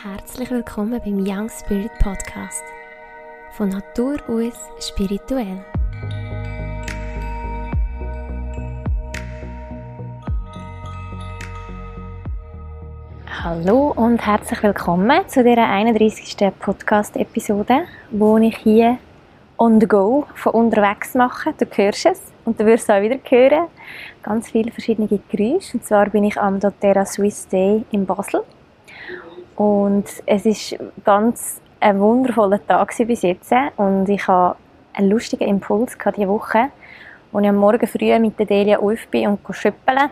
Herzlich willkommen beim Young Spirit Podcast. Von Natur aus spirituell. Hallo und herzlich willkommen zu dieser 31. Podcast-Episode, wo ich hier on the go von unterwegs mache. Du hörst es und du wirst auch wieder hören. Ganz viele verschiedene Geräusche. Und zwar bin ich am doTERRA Swiss Day in Basel und es ist ganz ein wundervoller Tag bis jetzt. Und ich habe einen lustigen Impuls diese Woche, als ich am Morgen früh mit der Delia auf bin und schüppeln.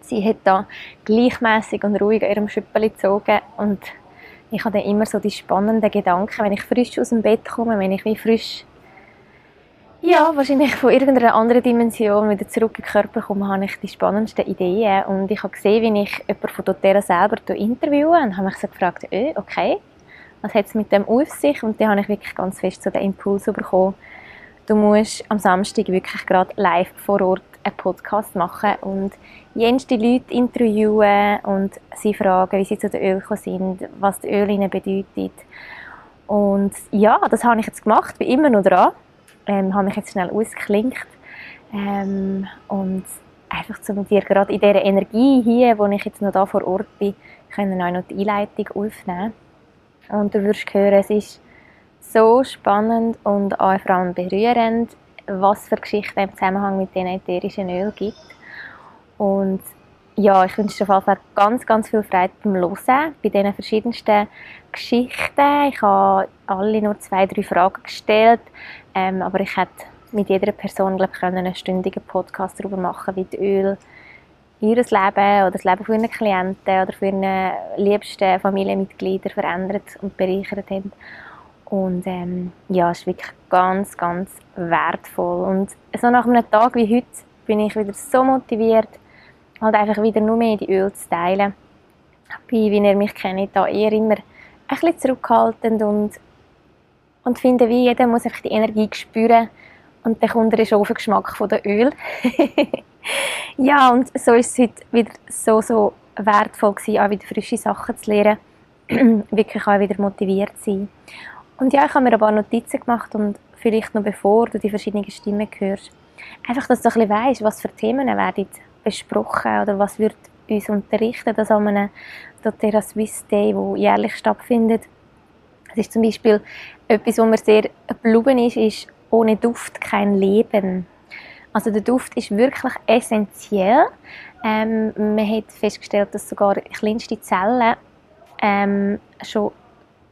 Sie hat da gleichmäßig und ruhig an ihrem Schüppeli gezogen und ich habe dann immer so die spannenden Gedanken, wenn ich frisch aus dem Bett komme, wenn ich wie frisch ja, wahrscheinlich von irgendeiner anderen Dimension wieder zurück in den Körper komme, habe ich die spannendsten Ideen. Und ich habe gesehen, wie ich jemanden von doTERRA selber interviewe und habe mich so gefragt, äh, okay, was hat es mit dem auf sich? Und dann habe ich wirklich ganz fest so den Impuls bekommen, du musst am Samstag wirklich gerade live vor Ort einen Podcast machen und jenste Leute interviewen und sie fragen, wie sie zu den Öl gekommen sind, was das Öl ihnen bedeutet. Und ja, das habe ich jetzt gemacht, bin immer noch dran ähm, habe mich jetzt schnell ausgeklinkt ähm, und einfach zu dir gerade in dieser Energie hier, wo ich jetzt noch da vor Ort bin, können auch noch die Einleitung aufnehmen. Und du wirst hören, es ist so spannend und auch vor allem berührend, was für Geschichten im Zusammenhang mit den ätherischen Öl gibt. Und ja, ich wünsche dir auf jeden Fall ganz, ganz viel Freude beim Hören bei diesen verschiedensten Geschichten. Ich habe alle nur zwei, drei Fragen gestellt, ähm, aber ich hätte mit jeder Person glaub, können einen stündigen Podcast darüber machen, wie die Öl ihr Leben oder das Leben von ihren Klienten oder von ihren liebsten Familienmitgliedern verändert und bereichert haben. Und ähm, ja, es ist wirklich ganz, ganz wertvoll. Und so nach einem Tag wie heute bin ich wieder so motiviert, halt einfach wieder nur mehr die Öl zu teilen. Bin, wie ihr mich kennt, da eher immer ein bisschen zurückhaltend und, und finde, wie jeder muss einfach die Energie spüren und dann kommt der Geschmack von der Öl. ja, und so ist es heute wieder so, so wertvoll gewesen, auch wieder frische Sachen zu lernen, wirklich auch wieder motiviert zu sein. Und ja, ich habe mir ein paar Notizen gemacht und vielleicht noch bevor du die verschiedenen Stimmen hörst, einfach, dass du ein bisschen weißt, was für Themen werden besprochen oder was wird uns unterrichten, das an einem doTERRA Swiss Day, der jährlich stattfindet. Es ist zum Beispiel etwas, wo mir sehr geblieben ist, ist ohne Duft kein Leben. Also der Duft ist wirklich essentiell. Ähm, man hat festgestellt, dass sogar kleinste Zellen ähm, schon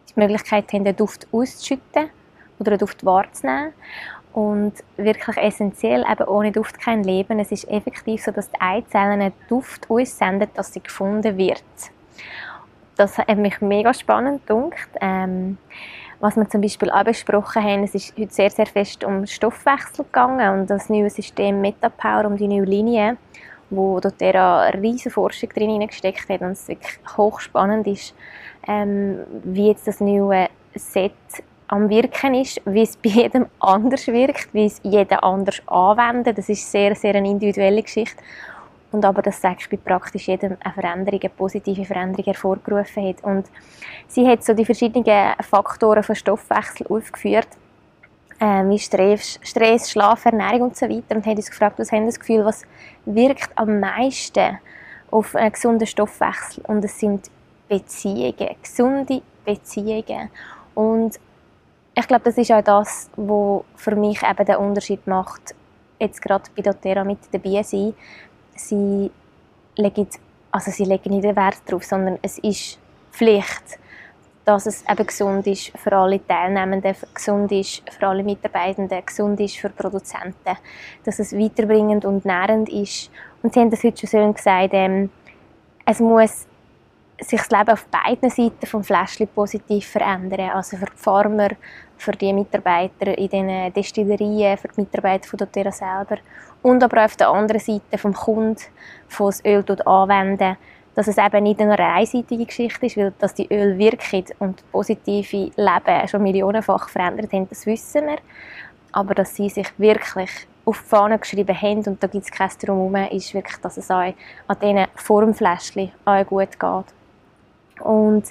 die Möglichkeit haben, den Duft auszuschütten oder den Duft wahrzunehmen. Und wirklich essentiell, eben ohne Duft kein Leben. Es ist effektiv so, dass die Eizellen einen Duft aussenden, dass sie gefunden wird. Das hat mich mega spannend gedacht. Ähm, was wir zum Beispiel auch besprochen haben, es ist heute sehr, sehr fest um Stoffwechsel gegangen und das neue System MetaPower, um die neue Linie, wo dort eine riesige Forschung drin hineingesteckt hat und es wirklich hochspannend ist, ähm, wie jetzt das neue Set am Wirken ist, wie es bei jedem anders wirkt, wie es jeder anders anwendet. Das ist sehr, sehr eine individuelle Geschichte. Und aber das sagt bei praktisch jedem eine Veränderung, eine positive Veränderung hervorgerufen hat. Und sie hat so die verschiedenen Faktoren von Stoffwechsel aufgeführt, äh, wie Stress, Stress, Schlaf, Ernährung und so weiter. Und hat uns gefragt, was haben das Gefühl, was wirkt am meisten auf einen gesunden Stoffwechsel? Und es sind Beziehungen, gesunde Beziehungen. Und ich glaube, das ist auch das, was für mich eben den Unterschied macht, jetzt gerade bei doTERRA mit dabei sein. Sie legen, also sie legen nicht den Wert darauf, sondern es ist Pflicht, dass es eben gesund ist für alle Teilnehmenden, gesund ist für alle Mitarbeitenden, gesund ist für Produzenten, dass es weiterbringend und nährend ist. Und sie haben das heute schon schön gesagt, ähm, es muss sich das Leben auf beiden Seiten vom Fläschchen positiv verändern. Also für die Farmer, für die Mitarbeiter in den Destillerien, für die Mitarbeiter von doTERRA selber und aber auf der anderen Seite vom Kunden, der das Öl anwenden dass es eben nicht eine einseitige Geschichte ist, weil dass die Öl wirkt und positive Leben schon millionenfach verändert haben, das wissen wir. Aber dass sie sich wirklich auf die Fahne geschrieben haben und da gibt es kein Drumherum, ist wirklich, dass es auch an diesen Formfläschchen gut geht. Und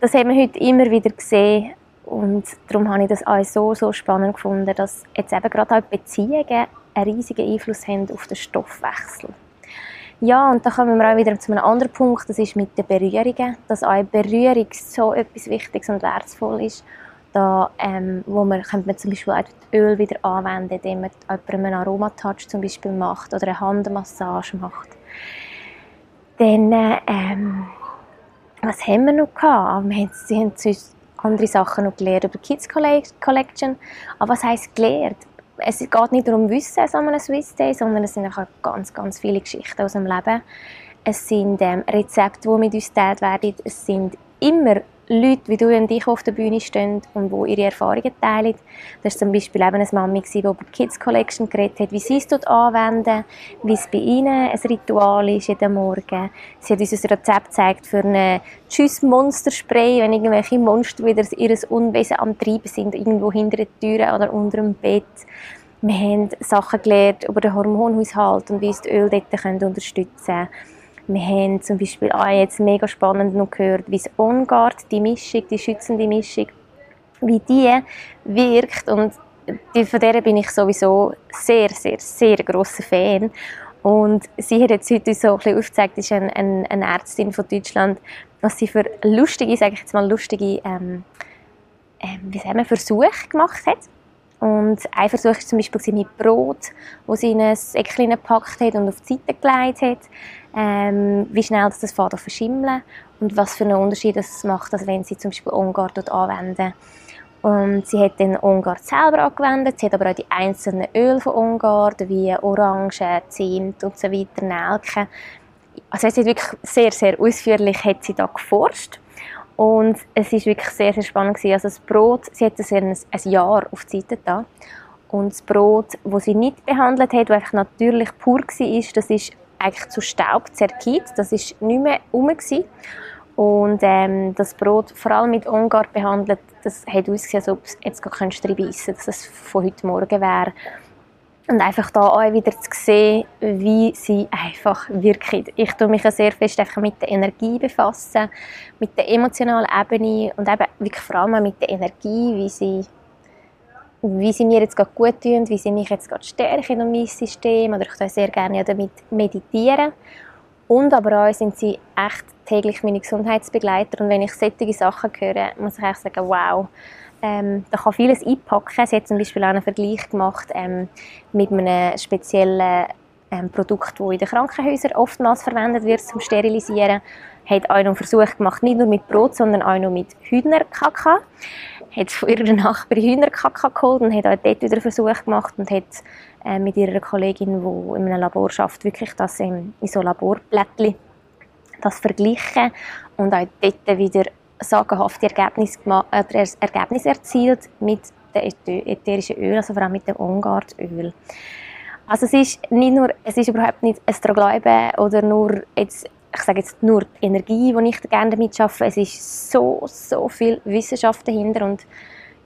das haben wir heute immer wieder gesehen und darum habe ich das auch so, so spannend gefunden, dass jetzt eben gerade auch Beziehungen einen riesigen Einfluss haben auf den Stoffwechsel. Ja, und da kommen wir auch wieder zu einem anderen Punkt, das ist mit den Berührungen, dass auch Berührung so etwas Wichtiges und Wertvoll ist, da, ähm, wo man, könnte man zum Beispiel auch Öl wieder anwenden, indem man jemandem einen Aromatouch zum Beispiel macht oder eine Handmassage macht. Dann, ähm, was haben wir noch gehabt? Wir haben, sie haben andere Sachen noch gelernt über die Kids Collection. Aber was heisst gelernt? Es geht nicht darum Wissen an einem Swiss Day, sondern es sind auch ganz, ganz viele Geschichten aus dem Leben. Es sind ähm, Rezepte, die mit uns geteilt werden. Es sind immer Leute wie du und ich auf der Bühne stehen und die ihre Erfahrungen teilen. Das war zum Beispiel eben eine Mami, die über die Kids Collection geredet hat, wie sie es dort anwenden, wie es bei ihnen ein Ritual ist jeden Morgen. Sie hat uns ein Rezept gezeigt für ein Tschüss-Monster-Spray, wenn irgendwelche Monster wieder ihr Unwesen am Treiben sind, irgendwo hinter den Türen oder unter dem Bett. Wir haben Sachen gelernt über den Hormonhaushalt und wie es die Öl dort unterstützen können. Wir haben zum Beispiel auch jetzt mega spannend noch gehört, wie das OnGuard, die Mischung, die schützende Mischung, wie die wirkt und von der bin ich sowieso sehr, sehr, sehr grosser Fan. Und sie hat jetzt heute so ein aufgezeigt, ist eine, eine, eine Ärztin von Deutschland, was sie für lustige, sage ich jetzt mal lustige, ähm, ähm, wie sagen wir, Versuche gemacht hat. Und ein Versuch war zum Beispiel mit Brot, das sie in ein Säckchen gepackt hat und auf die Seite gelegt hat ähm, wie schnell das, das Faden verschimmeln und was für einen Unterschied es macht, als wenn sie zum Beispiel Ongard dort anwenden. Und sie hat den Ongard selber angewendet, sie hat aber auch die einzelnen Öle von Ongard, wie Orange, Zimt und so weiter, Nelken. Also sie hat wirklich sehr, sehr ausführlich hat sie da geforscht. Und es war wirklich sehr, sehr spannend gewesen. Also das Brot, sie hat es ein, ein Jahr auf die Seite da. Und das Brot, das sie nicht behandelt hat, das einfach natürlich pur war, das ist eigentlich zu Staub zerkippt. Das war nicht mehr rum. Und ähm, das Brot, vor allem mit Ungar behandelt, das hat ausgesehen, als ob es jetzt gar kein beißen dass es von heute Morgen wäre. Und einfach da auch wieder zu sehen, wie sie einfach wirkt. Ich tue mich sehr fest einfach mit der Energie befassen, mit der emotionalen Ebene und eben wirklich vor allem mit der Energie, wie sie wie sie mir jetzt gerade gut tun, wie sie mich jetzt gerade stärken in meinem System. Oder ich tue sehr gerne damit meditieren. Und aber auch sind sie echt täglich meine Gesundheitsbegleiter. Und wenn ich solche Sachen höre, muss ich sagen, wow, ähm, da kann vieles einpacken. Sie hat zum Beispiel auch einen Vergleich gemacht ähm, mit einem speziellen ähm, Produkt, das in den Krankenhäusern oftmals verwendet wird zum Sterilisieren. Hat auch noch einen Versuch gemacht, nicht nur mit Brot, sondern auch noch mit Hühnerkaka hat von ihrer Nachbarin Hühnerkacke geholt und hat auch dort wieder einen Versuch gemacht und hat äh, mit ihrer Kollegin, die in einem Labor arbeitet, wirklich das in, in so Laborblättchen das verglichen und auch dort wieder sagenhafte Ergebnisse, äh, Ergebnisse erzielt mit dem ätherischen Öl, also vor allem mit dem Ongardöl. Also es ist nicht nur, es ist überhaupt nicht ein Glauben oder nur jetzt ich sage jetzt nur die Energie, die ich gerne damit arbeite. Es ist so, so viel Wissenschaft dahinter und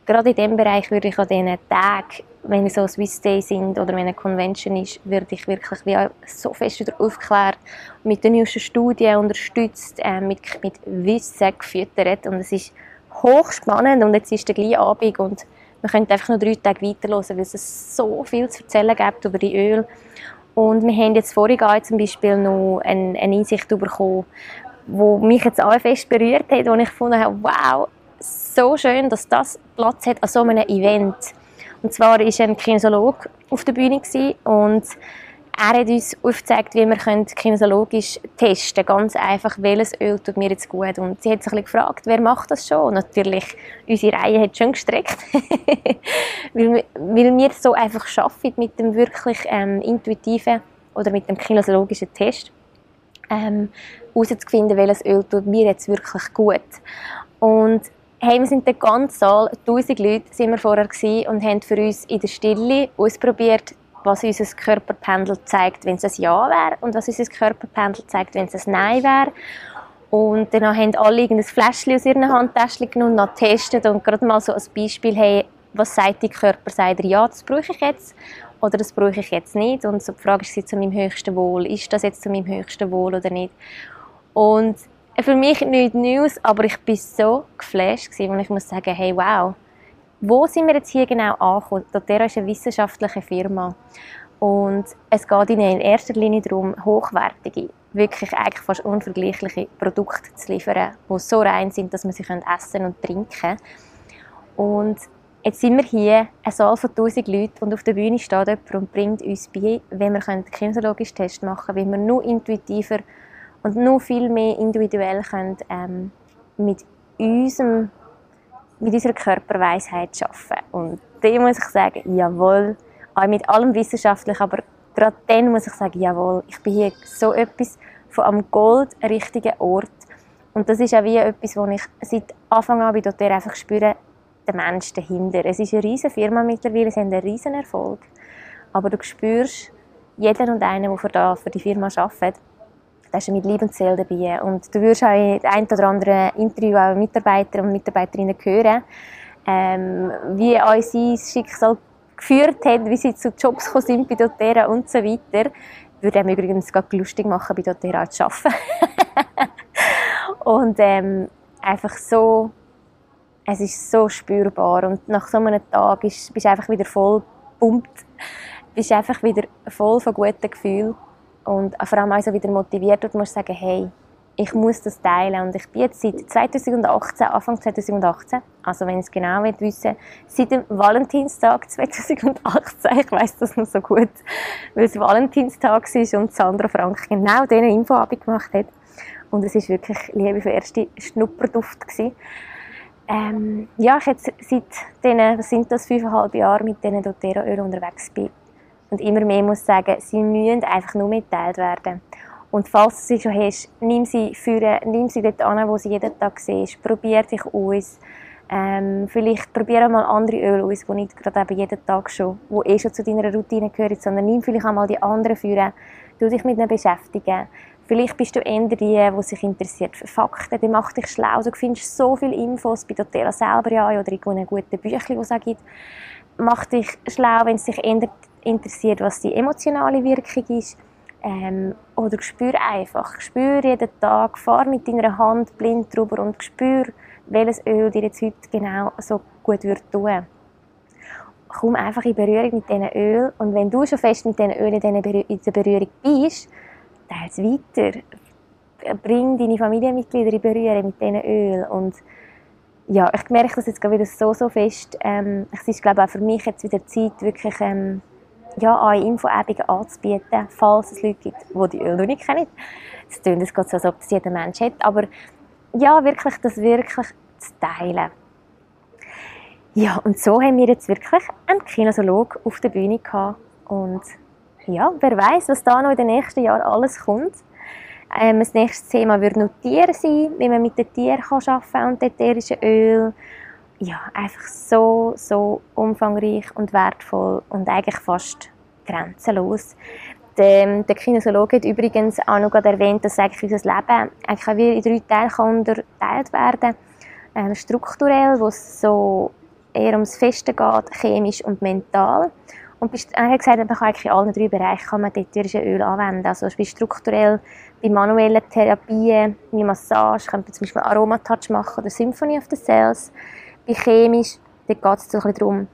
gerade in diesem Bereich würde ich an diesen Tagen, wenn es so Swiss Day sind oder wenn eine Convention ist, würde ich wirklich wie so fest wieder aufklärt, mit den neuesten Studien unterstützt, äh, mit, mit Wissen gefüttert und es ist hochspannend und jetzt ist der gleiche Abend und wir können einfach nur drei Tage weiterhören, weil es so viel zu erzählen gibt über die Öl und wir haben jetzt vorhin zum Beispiel noch eine, eine Einsicht bekommen, die mich jetzt auch fest berührt hat, wo ich gefunden habe, wow, so schön, dass das Platz hat an so einem Event. Und zwar war ein Kinesiologe auf der Bühne und er hat uns aufgezeigt, wie wir kinesiologisch testen können. Ganz einfach, welches Öl tut mir jetzt gut. Und sie hat sich gefragt, wer macht das schon? Und natürlich, unsere Reihe hat schon gestreckt. weil, weil wir so einfach arbeiten mit dem wirklich ähm, intuitiven oder mit dem kinesiologischen Test. Ähm, herauszufinden, welches Öl tut mir jetzt wirklich gut. Und hey, wir sind der ganze Saal, 1000 Leute, sind wir vorher und haben für uns in der Stille ausprobiert, was unser Körperpendel zeigt, wenn es ein Ja wäre und was unser Körperpendel zeigt, wenn es ein Nein wäre. Und dann haben alle ein Fläschchen aus ihren Handtäschchen genommen und getestet und gerade mal so als Beispiel, hey, was sagt die Körper? Sagt er, ja, das brauche ich jetzt oder das brauche ich jetzt nicht? Und so die Frage ist zu meinem höchsten Wohl, ist das jetzt zu meinem höchsten Wohl oder nicht? Und für mich nicht News, aber ich bin so geflasht gewesen, und ich muss sagen, hey, wow, wo sind wir jetzt hier genau angekommen? doTERRA ist eine wissenschaftliche Firma und es geht ihnen in erster Linie darum, hochwertige, wirklich eigentlich fast unvergleichliche Produkte zu liefern, die so rein sind, dass man sie essen und trinken kann. Und jetzt sind wir hier, ein Saal von 1000 Leuten, und auf der Bühne steht jemand und bringt uns bei, wie wir einen kinesiologischen Test machen können, wie wir nur intuitiver und noch viel mehr individuell können, ähm, mit unserem mit unserer Körperweisheit arbeiten. Und da muss ich sagen, jawohl, auch mit allem Wissenschaftlichen, aber gerade dann muss ich sagen, jawohl, ich bin hier so etwas von am Gold richtigen Ort. Und das ist auch wie etwas, wo ich seit Anfang an bei doTERRA einfach spüre, der Mensch dahinter. Es ist eine riesige Firma mittlerweile, sie haben einen riesen Erfolg. Aber du spürst jeden und einen, der für die Firma arbeitet, da ist mit Liebe und Seele dabei. Und du wirst auch in ein oder andere Interview auch Mitarbeiter und Mitarbeiterinnen hören, ähm, wie unser Schicksal geführt hat, wie sie zu Jobs gekommen sind bei doTERRA und so weiter. Würde mich übrigens gerade lustig machen, bei doTERRA zu arbeiten. und ähm, einfach so, es ist so spürbar und nach so einem Tag ist, bist du einfach wieder voll gepumpt, bist einfach wieder voll von guten Gefühlen und vor allem auch so wieder motiviert und musst sagen, hey, ich muss das teilen. Und ich bin jetzt seit 2018, Anfang 2018, also wenn es genau wissen seit dem Valentinstag 2018, ich weiß das noch so gut, weil es Valentinstag war und Sandra Frank genau diese Info gemacht hat. Und es war wirklich Liebe für erste Schnupperduft. Gewesen. Ähm, ja, ich jetzt seit diesen, was sind das, fünfeinhalb Jahren mit diesen doTERRA-Öl unterwegs bin. Und immer mehr muss sagen, sie müssen einfach nur mitteilt werden. Und falls du sie schon hast, nimm sie führen, nimm sie dort an, wo sie jeden Tag siehst. Probier dich aus. Ähm, vielleicht probiere mal andere Öle aus, die nicht gerade eben jeden Tag schon, wo eh schon zu deiner Routine gehören, sondern nimm vielleicht auch mal die anderen führen. Du dich mit ihnen beschäftigen. Vielleicht bist du eher die, die sich interessiert für Fakten. Die macht dich schlau. Du findest so viele Infos bei doTERRA selber ja, oder in guten Büchlein, die es auch gibt. Mach dich schlau, wenn es dich eher interessiert, was die emotionale Wirkung ist ähm, oder spür einfach, spür jeden Tag, fahr mit deiner Hand blind drüber und spür, welches Öl dir jetzt heute genau so gut wird tun. Komm einfach in Berührung mit diesen Öl und wenn du schon fest mit diesen Öl in dieser Berührung bist, teile es weiter. Bring deine Familienmitglieder in Berührung mit diesen Öl und ja, ich merke das jetzt wieder so, so fest. Ähm, es ist, glaube ich, auch für mich jetzt wieder Zeit, wirklich ähm, ja, eine Infoebungen anzubieten, falls es Leute gibt, die die Öl noch nicht kennen. Es klingt so, als ob das jeder Mensch hat, aber ja, wirklich, das wirklich zu teilen. Ja, und so haben wir jetzt wirklich einen Kinesiologen auf der Bühne gehabt. Und ja, wer weiß, was da noch in den nächsten Jahren alles kommt. Ähm, das nächste Thema wird noch Tiere sein, wie man mit den Tieren arbeiten kann und ätherischen Öl ja, einfach so, so umfangreich und wertvoll und eigentlich fast grenzenlos. Der, der Kinesiologe hat übrigens auch noch erwähnt, dass eigentlich unser Leben eigentlich auch in drei Teile unterteilt werden. Ähm, strukturell, wo es so eher ums Feste geht, chemisch und mental. Und er hat gesagt, man kann eigentlich in allen drei Bereichen kann man ätherische Öl anwenden. Also bei strukturell, bei manuellen Therapien, bei Massage, kann man zum Beispiel Aromatouch machen oder Symphony of the Cells bei chemisch, dort geht es so darum,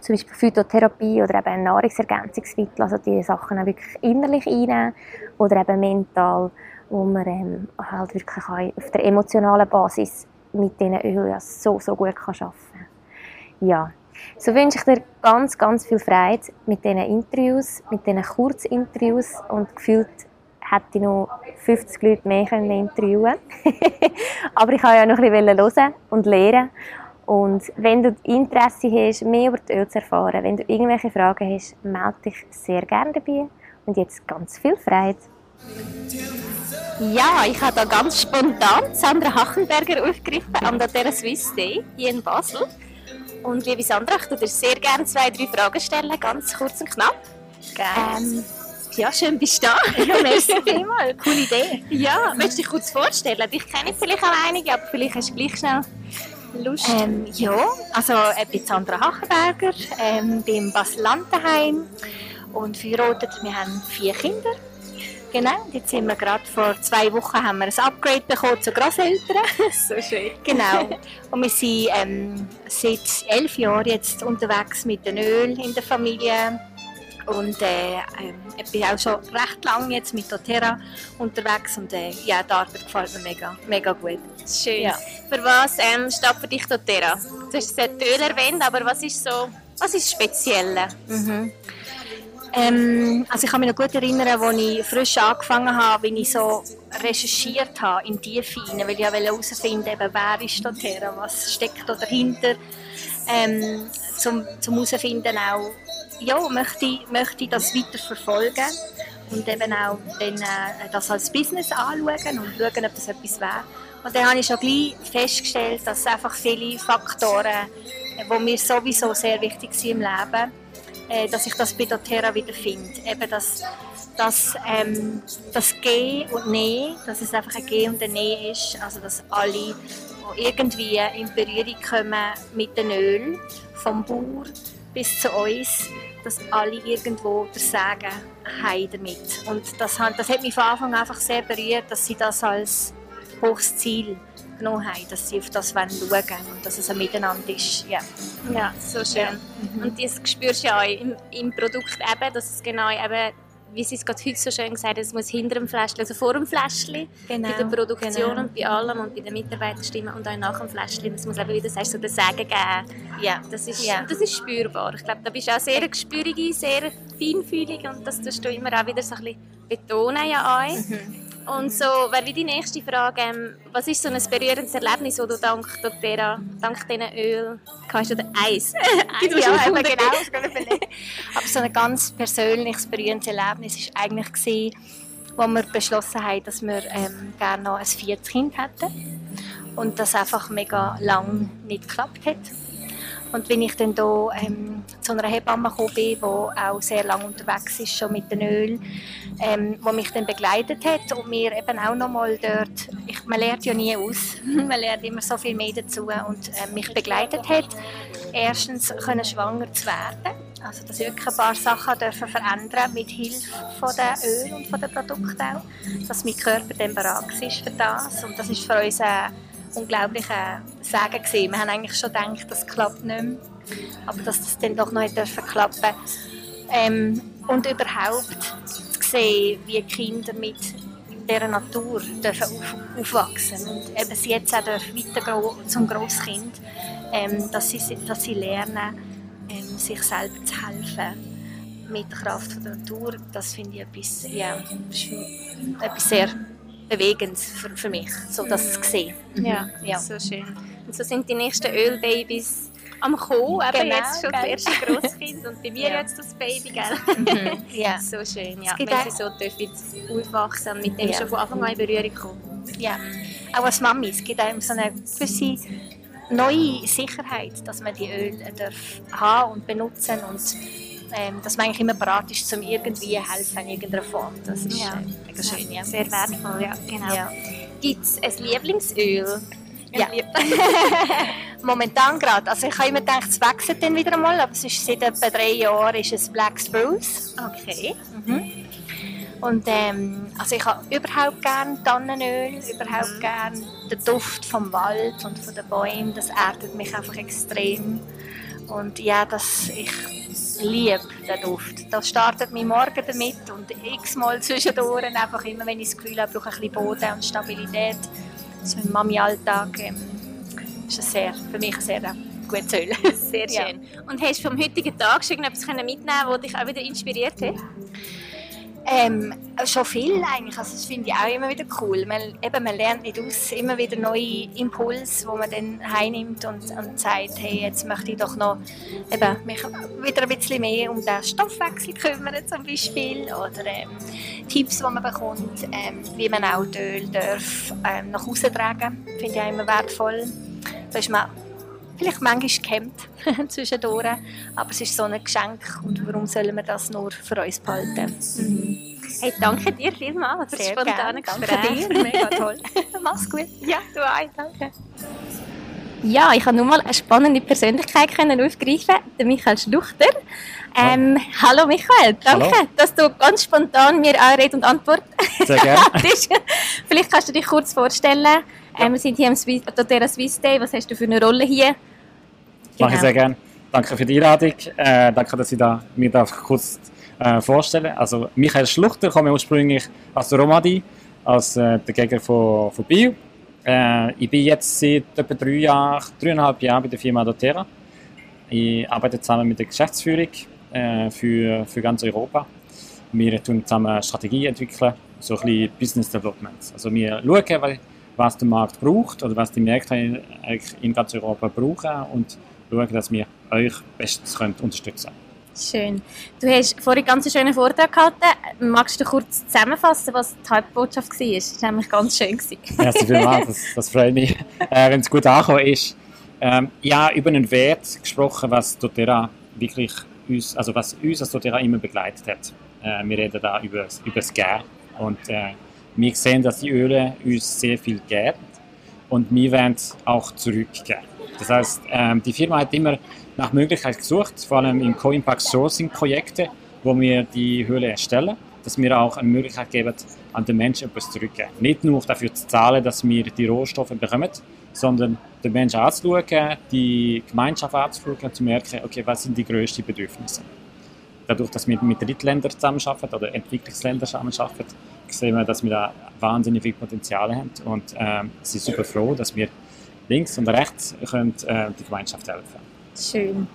zum Beispiel Phytotherapie oder eben Nahrungsergänzungsmittel, also die Sachen auch wirklich innerlich einnehmen oder eben mental, wo man ähm, halt wirklich auf der emotionalen Basis mit diesen Ölen so, so gut kann arbeiten. Kann. Ja, so wünsche ich dir ganz, ganz viel Freude mit diesen Interviews, mit diesen Kurzinterviews und gefühlt hätte ich noch 50 Leute mehr können interviewen. Aber ich wollte ja noch ein bisschen hören und lernen und wenn du Interesse hast, mehr über die Öl zu erfahren, wenn du irgendwelche Fragen hast, melde dich sehr gerne dabei. Und jetzt ganz viel Freude. Ja, ich habe da ganz spontan Sandra Hachenberger aufgegriffen am der Swiss Day hier in Basel. Und liebe Sandra, ich würde dir sehr gerne zwei, drei Fragen stellen, ganz kurz und knapp. Gerne. Ähm, ja, schön bist du da. Ja, merci vielmals. Coole Idee. Ja, möchtest du dich kurz vorstellen? Dich kenne ich vielleicht auch einige, aber vielleicht hast du gleich schnell? Ähm, ja, also ich bin Sandra Hachenberger, ähm, bin Basel Landenheim und verheiratet. Wir haben vier Kinder Genau, jetzt sind wir gerade vor zwei Wochen haben wir ein Upgrade bekommen zu Großeltern. so schön. Genau. Und wir sind ähm, seit elf Jahren jetzt unterwegs mit dem Öl in der Familie. Und äh, ähm, ich bin auch schon recht lange jetzt mit doTERRA unterwegs und äh, ja, die Arbeit gefällt mir mega, mega gut. Schön. Ja. Für was ähm, steht für dich doTERRA? Du hast das Öl erwähnt, aber was ist so, was ist speziell? Mhm. Ähm, also ich kann mich noch gut erinnern, als ich frisch angefangen habe, wie ich so recherchiert habe in Tiefe hinein, weil ich herausfinden wollte, wer ist doTERRA, was steckt da dahinter, ähm, zum, zum herausfinden auch, ja, möchte ich, möchte ich das weiter verfolgen und eben auch dann, äh, das als Business anschauen und schauen, ob das etwas wäre. Und dann habe ich schon gleich festgestellt, dass einfach viele Faktoren, äh, die mir sowieso sehr wichtig sind im Leben, äh, dass ich das bei doTERRA wieder finde. Eben das, das, ähm, das Gehen und Nehmen, dass es einfach ein Gehen und ein Nehmen ist, also dass alle die irgendwie in Berührung kommen mit dem Öl, vom Bauer bis zu uns, dass alle irgendwo das Sagen haben damit. Und das, hat- das hat mich von Anfang an einfach sehr berührt, dass sie das als hohes Ziel genommen haben, dass sie auf das wollen schauen und dass es ein Miteinander ist. Ja. Ja, so schön. Und das spürst du ja auch im, im Produkt eben, dass es genau eben, wie sie es gerade heute so schön gesagt hat, es muss hinter dem Fläschchen, also vor dem Fläschchen, Genau, bei der Produktion genau. und bei allem und bei den Mitarbeiterstimmen und auch nach dem Fläschchen, das muss eben, wie du sagst, so das Sagen geben. Ja. Das ist, Ja. das ist spürbar. Ich glaube, da bist du auch sehr gespürige, sehr feinfühlig und das tust du immer auch wieder so ein bisschen betonen ja auch. Mhm. Und so wäre wie die nächste Frage, ähm, was ist so ein berührendes Erlebnis, das du dank doTERRA, dank diesen Öl hast oder Eis? Ja, schon eben gefunden. genau. Aber so ein ganz persönliches, berührendes Erlebnis war eigentlich, gewesen, wo wir beschlossen haben, dass wir ähm, gerne noch ein viertes Kind hätten. Und das einfach mega lang nicht geklappt hat. Und wenn ich dann hier ähm, zu einer Hebamme gekommen bin, die auch sehr lange unterwegs ist, schon mit dem Öl, ähm, die mich dann begleitet hat und mir eben auch nochmal dort, ich, man lernt ja nie aus, man lernt immer so viel mehr dazu und äh, mich begleitet hat, erstens können schwanger zu werden, also dass ich wirklich ein paar Sachen dürfen verändern mit Hilfe von den Öl und von den Produkten auch, dass mein Körper dann bereit ist für das und das ist für uns ein unglaublicher Segen gewesen. Wir haben eigentlich schon gedacht, das klappt nicht mehr, aber dass das dann doch noch dürfen klappen ähm, und überhaupt zu sehen, wie Kinder mit dieser Natur dürfen auf, aufwachsen und eben sie jetzt auch weiter zum Grosskind, ähm, dass, sie, dass sie lernen, ähm, sich selber zu helfen mit der Kraft der Natur. Das finde ich etwas, ja, etwas sehr Bewegendes für, für mich, so das zu sehen. Ja, ja. so schön. Und so sind die nächsten Ölbabys am Kommen, eben Genau, jetzt schon das gell? erste Grosskind und bei mir Ja. jetzt das Baby, gell? Mhm, ja. So schön, ja. Wenn sie so dürfen aufwachsen und mit dem Ja. schon von Anfang an in Berührung kommen. Ja, auch als Mami, es gibt einem so eine gewisse neue Sicherheit, dass man die Öle darf haben und benutzen und ähm, dass man eigentlich immer bereit ist, um irgendwie helfen in irgendeiner Form. Das ist Ja. äh, mega schön, ja. Sehr wertvoll, ja, genau. Ja. Gibt es ein Lieblingsöl? Ja. Momentan gerade, also ich habe immer gedacht, es wechselt dann wieder einmal, aber es ist seit etwa drei Jahren ist es Black Spruce. Okay. Mhm. Und ähm, also ich habe überhaupt gern Tannenöl, überhaupt Mhm. gern den Duft vom Wald und von den Bäumen. Das erdet mich einfach extrem. Und ja, das, ich liebe den Duft. Das startet mein Morgen damit und x-mal zwischendurch, einfach immer, wenn ich das Gefühl habe, ich brauche ein bisschen Boden und Stabilität. So im Mami-Alltag ähm, ist das sehr, für mich sehr gutes Öl. Sehr Ja. schön. Und hast du vom heutigen Tag schon etwas können mitnehmen das dich auch wieder inspiriert hat? Ähm, schon viel eigentlich, also das finde ich auch immer wieder cool. Man, eben, man lernt nicht aus, immer wieder neue Impulse, wo man dann heimnimmt und, und sagt, hey, jetzt möchte ich doch noch eben, mich wieder ein bisschen mehr um den Stoffwechsel kümmern zum Beispiel oder ähm, Tipps, die man bekommt, ähm, wie man auch die Öl darf, ähm, nach Hause tragen, finde ich auch immer wertvoll. Da ist man vielleicht manchmal gehemmt zwischendurch, aber es ist so ein Geschenk und warum sollen wir das nur für uns behalten? Hey, danke dir vielmals für das spontane. Gespräch. Danke dir, mega toll. Mach's gut. Ja, du auch. Danke. Ja, ich habe nur mal eine spannende Persönlichkeit können aufgreifen, den Michael Schluchter. Ähm, hallo. hallo Michael, danke, hallo. dass du ganz spontan mir auch Rede und Antwort Sehr gerne. Vielleicht kannst du dich kurz vorstellen. Ja. Ähm, wir sind hier am Swiss, Doterra Swiss Day. Was hast du für eine Rolle hier? Genau. Mache ich sehr gerne. Danke für die Einladung. Äh, danke, dass ich da, mir da kurz äh, vorstellen Also Michael Schluchter komme ursprünglich aus der Romandie, als äh, der Gegner von, von Bio. Äh, ich bin jetzt seit etwa drei Jahren, dreieinhalb Jahren bei der Firma doTERRA. Ich arbeite zusammen mit der Geschäftsführung äh, für, für ganz Europa. Wir tun zusammen Strategie entwickeln, so ein bisschen Business Development. Also wir schauen, was der Markt braucht oder was die Märkte in ganz Europa brauchen und schauen, dass wir euch bestens unterstützen können. Schön. Du hast vorhin ganz einen schönen Vortrag gehalten. Magst du kurz zusammenfassen, was die Hauptbotschaft war? Das war nämlich ganz schön. Merci vielmals, das, das freut mich, äh, wenn es gut angekommen ist. Ähm, ja, über einen Wert gesprochen, was doTERRA wirklich uns, also was uns als doTERRA immer begleitet hat. Äh, wir reden da über, über das Gern und äh, wir sehen, dass die Öle uns sehr viel geben und wir wollen auch zurückgeben. Das heißt, ähm, die Firma hat immer nach Möglichkeit gesucht, vor allem im Co-Impact Sourcing Projekte, wo wir die Höhle erstellen, dass wir auch eine Möglichkeit geben, an den Menschen etwas zurückzugeben. Nicht nur dafür zu zahlen, dass wir die Rohstoffe bekommen, sondern den Menschen anzuschauen, die Gemeinschaft anzuschauen, zu merken, okay, was sind die grössten Bedürfnisse. Dadurch, dass wir mit Drittländern zusammenarbeiten oder Entwicklungsländern zusammenarbeiten, sehen wir, dass wir da wahnsinnig viel Potenzial haben und äh, sind super froh, dass wir links und rechts können, äh, die Gemeinschaft helfen. Schön.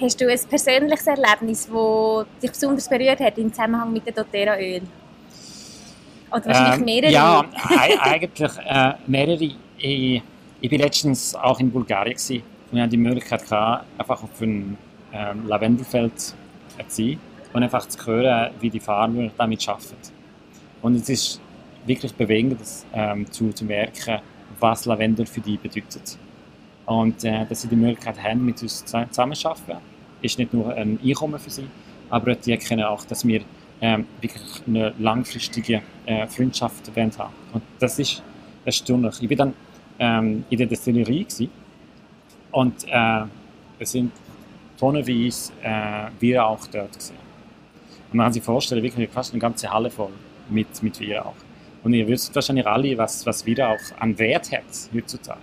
Hast du ein persönliches Erlebnis, das dich besonders berührt hat im Zusammenhang mit dem doTERRA-Öl? Oder wahrscheinlich ähm, mehrere? Ja, eigentlich äh, mehrere. Ich, ich war letztens auch in Bulgarien gewesen. und ich hatte die Möglichkeit, gehabt, einfach auf einem ähm, Lavendelfeld zu sein und einfach zu hören, wie die Farmer damit arbeiten. Und es ist wirklich bewegend, ähm, zu, zu merken, was Lavendel für die bedeutet. Und äh, dass sie die Möglichkeit haben, mit uns zusammenzuarbeiten, ist nicht nur ein Einkommen für sie, aber die erkennen auch, dass wir ähm, wirklich eine langfristige äh, Freundschaft haben. Und das ist erstaunlich. Ich war dann ähm, in der Destillerie und äh, es sind tonnenweise äh, Bier auch dort gewesen. Und man kann sich vorstellen, wirklich fast eine ganze Halle voll mit, mit Weihrauch. Und ihr wisst wahrscheinlich alle, was, was Weihrauch an Wert hat heutzutage.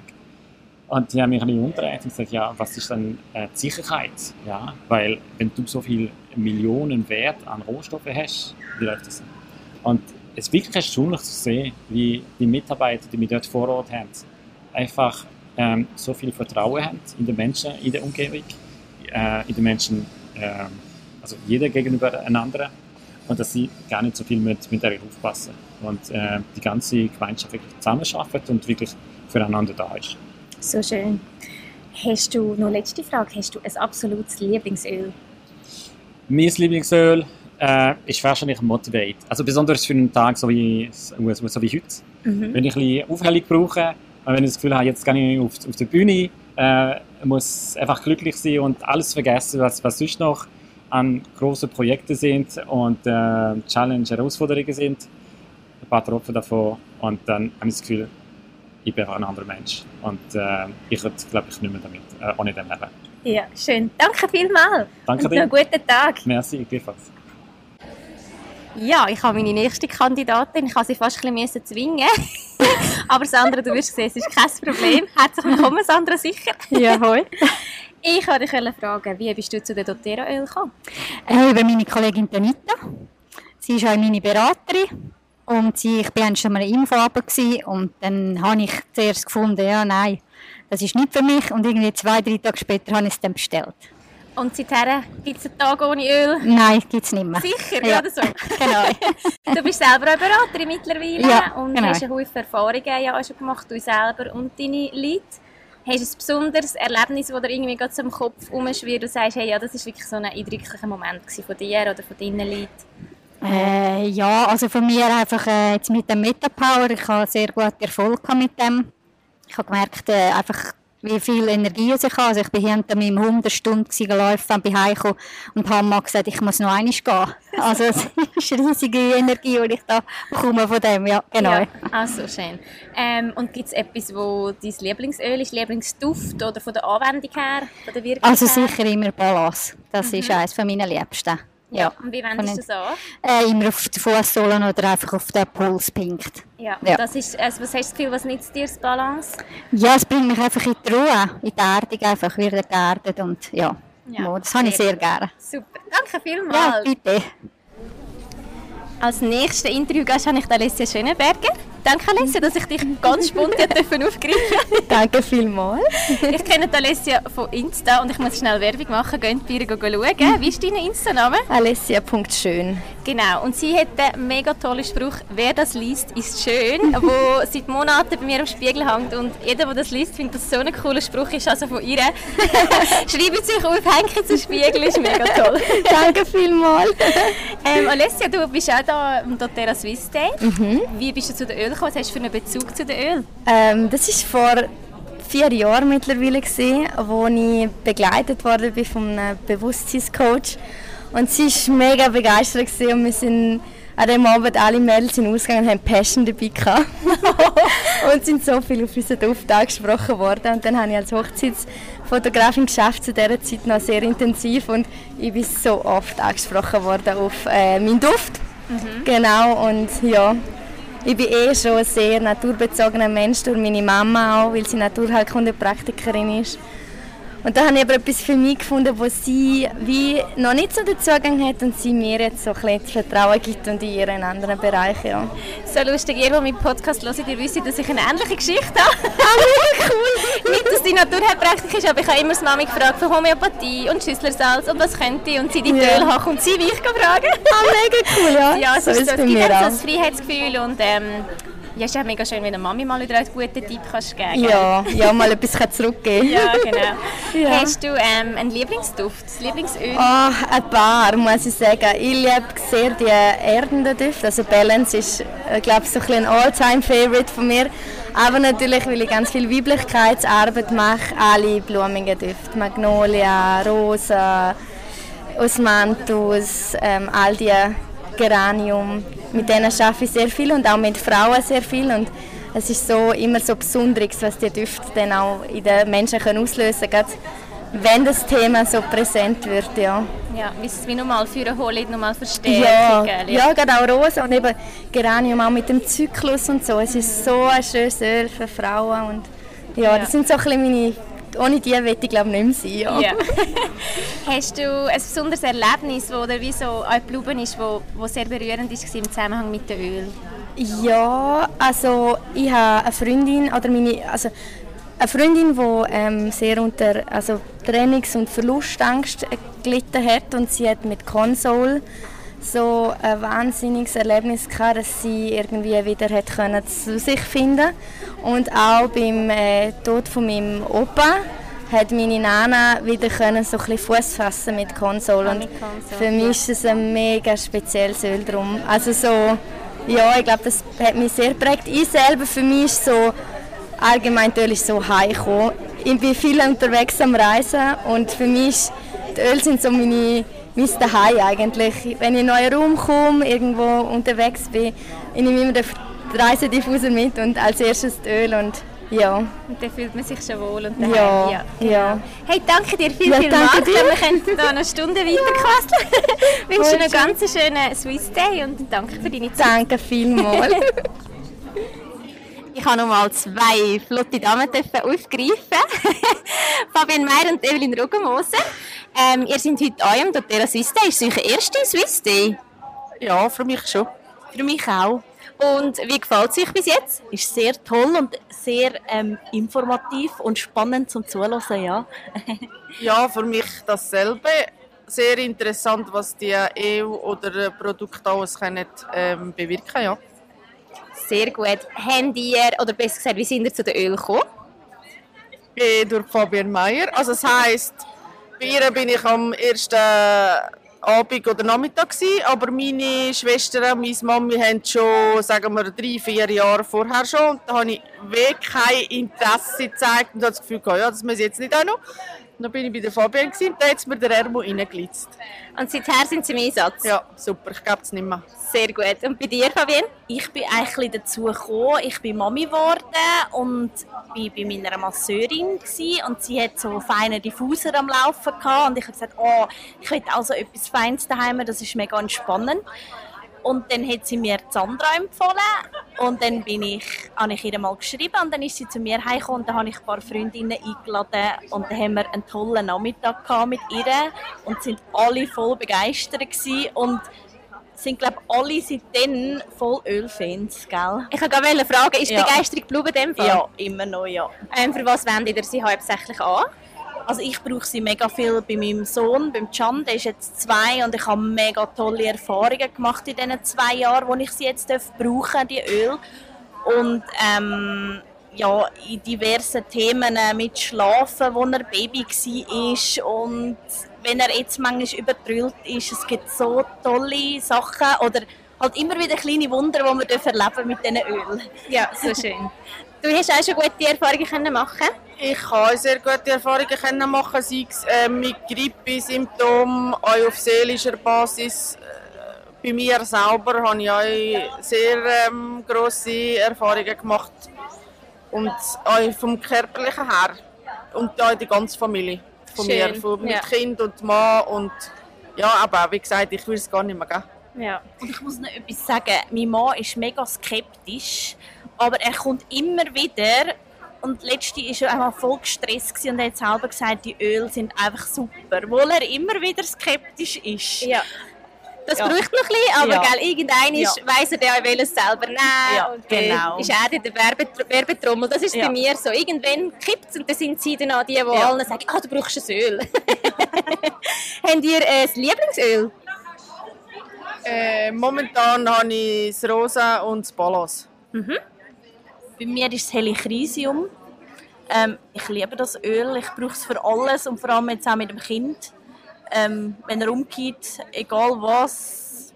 Und die haben mich ein bisschen umgedreht und gesagt, ja, was ist dann äh, die Sicherheit? Ja, weil wenn du so viel Millionen Wert an Rohstoffen hast, wie läuft das? Und es ist wirklich erstaunlich zu sehen, wie die Mitarbeiter, die wir dort vor Ort haben, einfach ähm, so viel Vertrauen haben in den Menschen, in der Umgebung, äh, in den Menschen, äh, also jeder gegenüber einander und dass sie gar nicht so viel mit, mit aufpassen und äh, die ganze Gemeinschaft wirklich zusammenarbeitet und wirklich füreinander da ist. So schön. Hast du, noch letzte Frage, hast du ein absolutes Lieblingsöl? Mein Lieblingsöl äh, ist wahrscheinlich Motivate. Also besonders für einen Tag so wie, so wie heute. Mhm. Wenn ich ein bisschen Aufhellung brauche, und wenn ich das Gefühl habe, jetzt gehe ich auf, auf die Bühne, äh, muss einfach glücklich sein und alles vergessen, was, was sonst noch an großen Projekten sind und äh, Challenge, Herausforderungen sind. Ein paar Tropfen davon und dann habe ich das Gefühl, ich bin einfach ein anderer Mensch. Und äh, ich würde, glaube ich, nicht mehr damit, äh, ohne dem leben. Ja, schön. Danke vielmals. Danke und dir. einen guten Tag. Merci, gleichfalls. Ja, ich habe meine nächste Kandidatin. Ich habe sie fast ein bisschen zwingen Aber Sandra, du wirst sehen, es ist kein Problem. Herzlich willkommen, Sandra, sicher. Ja, hoi. Ich wollte dich fragen, wie bist du zu den doTERRA-Öl gekommen? Äh, über meine Kollegin Tanita. Sie ist auch meine Beraterin. Und sie, ich war schon mal in Infoabend und dann habe ich zuerst gefunden, ja, nein, das ist nicht für mich. Und irgendwie zwei, drei Tage später habe ich es dann bestellt. Und seither gibt es einen Tag ohne Öl? Nein, gibt es nicht mehr. Sicher, ja. oder so? genau. du bist selber auch Beraterin mittlerweile ja, und genau. hast eine Haufen Erfahrungen ja schon gemacht, du selber und deine Leute. Hast du ein besonderes Erlebnis, das dir irgendwie gerade zum Kopf umschwirrt und sagst, hey, ja, das war wirklich so ein eindrücklicher Moment von dir oder von deinen Leuten? Äh, ja, also von mir einfach äh, jetzt mit dem Metapower, ich habe sehr guten Erfolg mit dem. Ich habe gemerkt, äh, einfach wie viel Energie ich habe. Also ich bin hinter meinem Hund eine Stunde gelaufen, bin heimgekommen und habe mal gesagt, ich muss noch einmal gehen. Also es ist eine riesige Energie, die ich da bekomme von dem, ja, genau. Ja, also schön. Ähm, und gibt es etwas, wo dein Lieblingsöl ist, Lieblingsduft oder von der Anwendung her, von der Wirkung Also her? sicher immer Balance. Das ist eines von meinen Liebsten. Ja. Und wie wendest du das an? Äh, immer auf die Fußsohlen oder einfach auf den Puls pinkt. Ja, Ja. Das ist, also was hast du das Gefühl, was nützt dir das Balance? Ja, es bringt mich einfach in die Ruhe, in die Erdung einfach, wieder geerdet und ja, Ja, ja das habe ich sehr gerne. Super, danke Ja, vielmals. bitte. Als nächsten Interviewgast habe ich Alessia Schönenberger. Danke Alessia, dass ich dich ganz spontan dürfen aufgreifen Danke vielmals. Ich kenne Alessia von Insta und ich muss schnell Werbung machen. Geht bei ihr schauen. Wie ist dein Insta-Name? Alessia.schön. Genau, und sie hat einen mega tollen Spruch, wer das liest, ist schön, wo seit Monaten bei mir am Spiegel hängt und jeder, der das liest, findet, dass es so ein cooler Spruch ist, also von ihr. Schreibt sich auf, hängt zum Spiegel, ist mega toll. Danke vielmals. Ähm, Alessia, du bist auch da am doTERRA Swiss Day. Wie bist du zu den Öl gekommen? Was hast du für einen Bezug zu den Öl? Ähm, das war vor vier Jahren mittlerweile, gewesen, wo ich begleitet worden bin von einem Bewusstseinscoach. Und sie war mega begeistert gewesen und wir sind an dem Abend alle Mädels sind ausgegangen und haben Passion dabei gehabt. und sind so viel auf unseren Duft angesprochen worden. Und dann habe ich als Hochzeitsfotografin geschafft zu dieser Zeit noch sehr intensiv und ich bin so oft angesprochen worden auf äh, meinen Duft. Genau und ja, ich bin eh schon ein sehr naturbezogener Mensch durch meine Mama auch, weil sie Naturheilkundepraktikerin ist. Und da habe ich aber etwas für mich gefunden, wo sie wie noch nicht so den Zugang hat und sie mir jetzt so ein bisschen das Vertrauen gibt und in ihren anderen Bereichen. Ja. So lustig, ihr, der meinen Podcast hört, ihr wisst, dass ich eine ähnliche Geschichte habe. Ah, cool! nicht, dass die Naturheilpraktik ist, aber ich habe immer die Mami gefragt von Homöopathie und Schüsslersalz und was könnte und sie die Ja. Öl haben und sie mich fragen. Ah, mega cool, ja. Ja, es, so ist so, es es bei gibt mir so auch. ein Freiheitsgefühl und ähm, ja, es ist auch mega schön, wenn der Mami mal wieder einen guten Tipp kannst geben Ja, ja, mal etwas zurückgeben. Ja, genau. Ja. Hast du ähm, einen Lieblingsduft, das Lieblingsöl? Ah, ein paar, muss ich sagen. Ich liebe sehr die erdenden Düfte. Also Balance ist, äh, glaube ich, so ein ein All-Time-Favorite von mir. Aber natürlich, weil ich ganz viel Weiblichkeitsarbeit mache, alle blumigen Düfte. Magnolia, Rosa, Osmanthus, ähm, all die Geranium. Mit denen arbeite ich sehr viel und auch mit Frauen sehr viel. Und es ist so immer so Besonderes, was die Düfte dann auch in den Menschen können auslösen können. Wenn das Thema so präsent wird, ja. Ja, wie es wie nochmal führen holen, nochmal verstehen. Ja, gell? ja, gerade auch Rosa und eben Geranium auch mit dem Zyklus und so. Es ist so ein schönes Öl für Frauen und ja, das sind so ein bisschen meine, ohne die würde ich glaube nicht mehr sein. Ja. Ja. Hast du ein besonderes Erlebnis, wo oder wie so geblieben ist, wo, wo sehr berührend ist im Zusammenhang mit dem Öl? Ja, also ich habe eine Freundin oder meine, also eine Freundin, die ähm, sehr unter also Trennungs- und Verlustangst gelitten hat und sie hat mit Console so ein wahnsinniges Erlebnis gehabt, dass sie irgendwie wieder hat können zu sich finden und auch beim äh, Tod von meinem Opa hat meine Nana wieder können so ein Fuß fassen mit Console und mit Console, für mich ist es ein mega spezielles Öl drum. Also so ja, ich glaube, das hat mich sehr geprägt. Ich selber, für mich ist so, allgemein Öl ist so heimgekommen. Ich bin viel unterwegs am Reisen und für mich die Öl sind so meine, mein Daheim eigentlich. Wenn ich in einen neuen Raum komme, irgendwo unterwegs bin, ich nehme immer den Reisediffuser mit und als erstes die Öl und ja. Und dann fühlt man sich schon wohl und daheim. Ja, ja. Hey, danke dir viel, Ja, viel danke Marc. dir. Wir können hier eine Stunde weiterquasseln. Ich wünsche dir einen ganz schönen Swiss Day und danke für deine Zeit. Danke vielmals. Ich habe noch mal zwei flotte Damen aufgreifen. Fabian Meyer und Evelyn Ruggenmoser. Ähm, ihr seid heute auch am doTERRA Swiss Day. Ist es euer erster Swiss Day? Ja, für mich schon. Für mich auch. Und wie gefällt es euch bis jetzt? Ist sehr toll und sehr ähm, informativ und spannend zum Zuhören, ja. Ja, für mich dasselbe. Sehr interessant, was die EU oder Produkte alles können, ähm, bewirken ja. Sehr gut. Habt ihr, oder besser gesagt, wie sind ihr zu den Öl gekommen? Bin durch Fabian Meyer. Also das heisst, ihr bin ich am ersten Abend oder Nachmittag gewesen, aber meine Schwester und meine Mami haben schon, sagen wir, drei, vier Jahre vorher schon und da habe ich wirklich kein Interesse gezeigt und habe das Gefühl gehabt, ja, das muss jetzt nicht auch noch. Dann bin ich bei der Fabian gewesen, und da hat mir der Ärmel reingelitzt. Und seither sind Sie im Einsatz? Ja, super, ich glaube es nicht mehr. Sehr gut. Und bei dir, Fabienne? Ich bin eigentlich dazu gekommen, ich bin Mami geworden und bin bei meiner Masseurin gewesen, und sie hat so feine Diffuser am Laufen gehabt und ich habe gesagt, oh, ich will also etwas Feines daheim, das ist mega entspannend. Und dann hat sie mir Sandra empfohlen und dann bin ich, habe ich ihr mal geschrieben und dann ist sie zu mir heimgekommen und dann habe ich ein paar Freundinnen eingeladen und dann haben wir einen tollen Nachmittag gehabt mit ihr und sind alle voll begeistert gewesen und sind glaube alle seitdem voll Ölfans, gell? Ich wollte gerade fragen, ist die Ja. Begeisterung geblieben in dem Fall? Ja, immer noch, ja. Ähm, für was wendet ihr sie hauptsächlich an? Also ich brauche sie mega viel bei meinem Sohn, beim Can, der ist jetzt zwei und ich habe mega tolle Erfahrungen gemacht in diesen zwei Jahren, wo ich sie jetzt brauchen, die Öl. Und ähm, ja, in diversen Themen äh, mit Schlafen, wo er Baby war und wenn er jetzt manchmal übertrüllt ist, es gibt so tolle Sachen oder halt immer wieder kleine Wunder, die wir erleben mit diesen Öl. Ja, so schön. Du hast auch schon gute Erfahrungen können machen Ich habe sehr gute Erfahrungen können machen, sei es äh, mit Grippesymptomen, auch auf seelischer Basis. Äh, Bei mir selber habe ich auch sehr ähm, grosse Erfahrungen gemacht und auch vom körperlichen her und auch die ganze Familie von Schön, mir, von, mit ja. Kind und Mann und ja, aber wie gesagt, ich will es gar nicht mehr geben. Ja. Und ich muss noch etwas sagen. Mein Mann ist mega skeptisch, aber er kommt immer wieder. Und letzte war er einmal voll gestresst und er hat selber gesagt, die Öle sind einfach super. Obwohl er immer wieder skeptisch ist. Ja. Das Ja. braucht noch ein bisschen, aber Ja. gell, irgendein Ja. weiss er, der will es selber nehmen. Ja, und dann genau. ist er der Werbetr Werbetrommel. Das ist Ja. bei mir so. Irgendwann kippt es und dann sind sie dann auch die, die Ja. allen sagen, ah, du brauchst ein Öl. Habt ihr äh, das Lieblingsöl? Äh, momentan habe ich das Rosa und das Balance. Bei mir ist es Helichrisium. Ähm, ich liebe das Öl, ich brauche es für alles und vor allem jetzt auch mit dem Kind. Ähm, wenn er umgeht, egal was,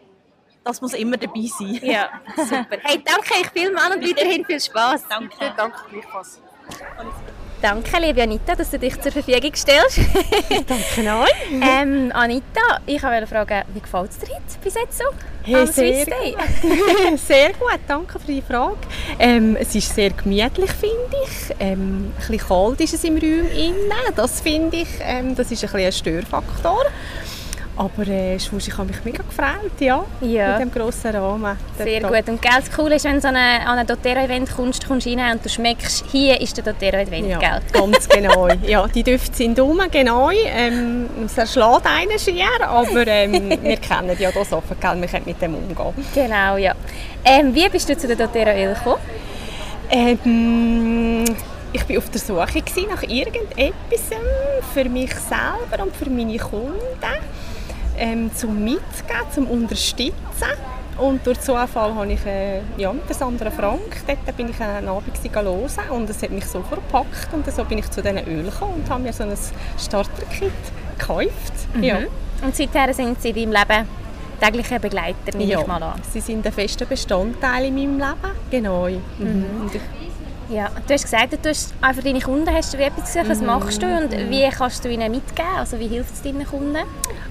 das muss immer dabei sein. Ja, super. Hey, danke euch vielmals und weiterhin viel Spaß. Danke. Danke gleichfalls. Danke, liebe Anita, dass du dich zur Verfügung stellst. Danke euch. ähm, Anita, ich wollte fragen, wie gefällt es dir heute bis jetzt so? Hey, sehr Day? sehr gut, danke für die Frage. Ähm, es ist sehr gemütlich, finde ich. Ähm, ein bisschen kalt ist es im Raum innen. Das finde ich, ähm, das ist ein, bisschen ein Störfaktor. Aber äh, sonst, ich habe mich mega gefreut, ja, Ja. mit dem grossen Rahmen. Sehr Dort- gut. Und gell, das Coole ist, wenn du so eine, an ein doTERRA-Event kommst, kommst du rein und du schmeckst, hier ist der doTERRA-Event, Ja, gell? ganz genau. Ja, die Düfte sind rum, genau. Ähm, es erschlägt einen schier, aber ähm, wir kennen ja das offen, gell? wir können mit dem umgehen. Genau, ja. Ähm, wie bist du zu der doTERRA-Öl gekommen? Ähm, ich war auf der Suche nach irgendetwas ähm, für mich selber und für meine Kunden ähm, zum Mitgeben, zum Unterstützen. Und durch Zufall habe ich äh, ja, mit Sandra Frank, dort bin ich einen Abend hören und es hat mich so verpackt und so bin ich zu diesen Ölen gekommen und habe mir so ein Starter-Kit gekauft. Ja. Und seither sind sie in deinem Leben tägliche Begleiter, nehme Ja, ich mal an. sie sind ein fester Bestandteil in meinem Leben. Genau. Mhm. Ich Ja, du hast gesagt, du hast für deine Kunden hast du wie etwas gesucht. Was machst du und wie kannst du ihnen mitgeben? Also wie hilft es deinen Kunden?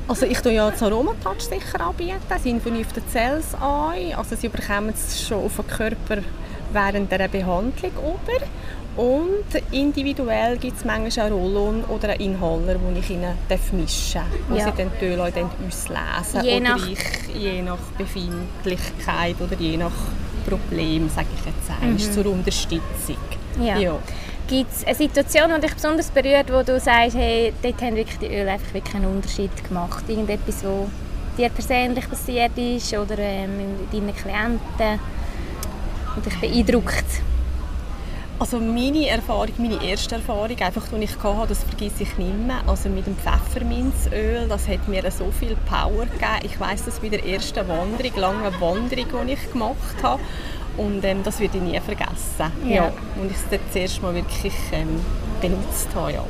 Also ich tue ja das Aromatouch sicher anbieten, auf den Cells an. Also sie bekommen es schon auf den Körper während der Behandlung über. Und individuell gibt es manchmal einen Roll-on oder einen Inhaler, den ich ihnen mischen darf. Wo Ja. sie dann die dann auslesen. Je oder nach- ich, je nach Befindlichkeit oder je nach Problem, sage ich jetzt einmal, zur Unterstützung. Ja. Ja. Gibt es eine Situation, die dich besonders berührt, wo du sagst, hey, dort haben wirklich die Öle einfach wirklich einen Unterschied gemacht? Irgendetwas, was dir persönlich passiert ist oder ähm, deinen Klienten und dich beeindruckt? Also meine Erfahrung, meine erste Erfahrung, einfach, die ich hatte, das vergesse ich nicht mehr. Also mit dem Pfefferminzöl, das hat mir so viel Power gegeben. Ich weiß das bei der ersten Wanderung, langen Wanderung, die ich gemacht habe. Und ähm, das werde ich nie vergessen. Ja. Und ich es das erste Mal wirklich ähm, benutzt habe. Ja.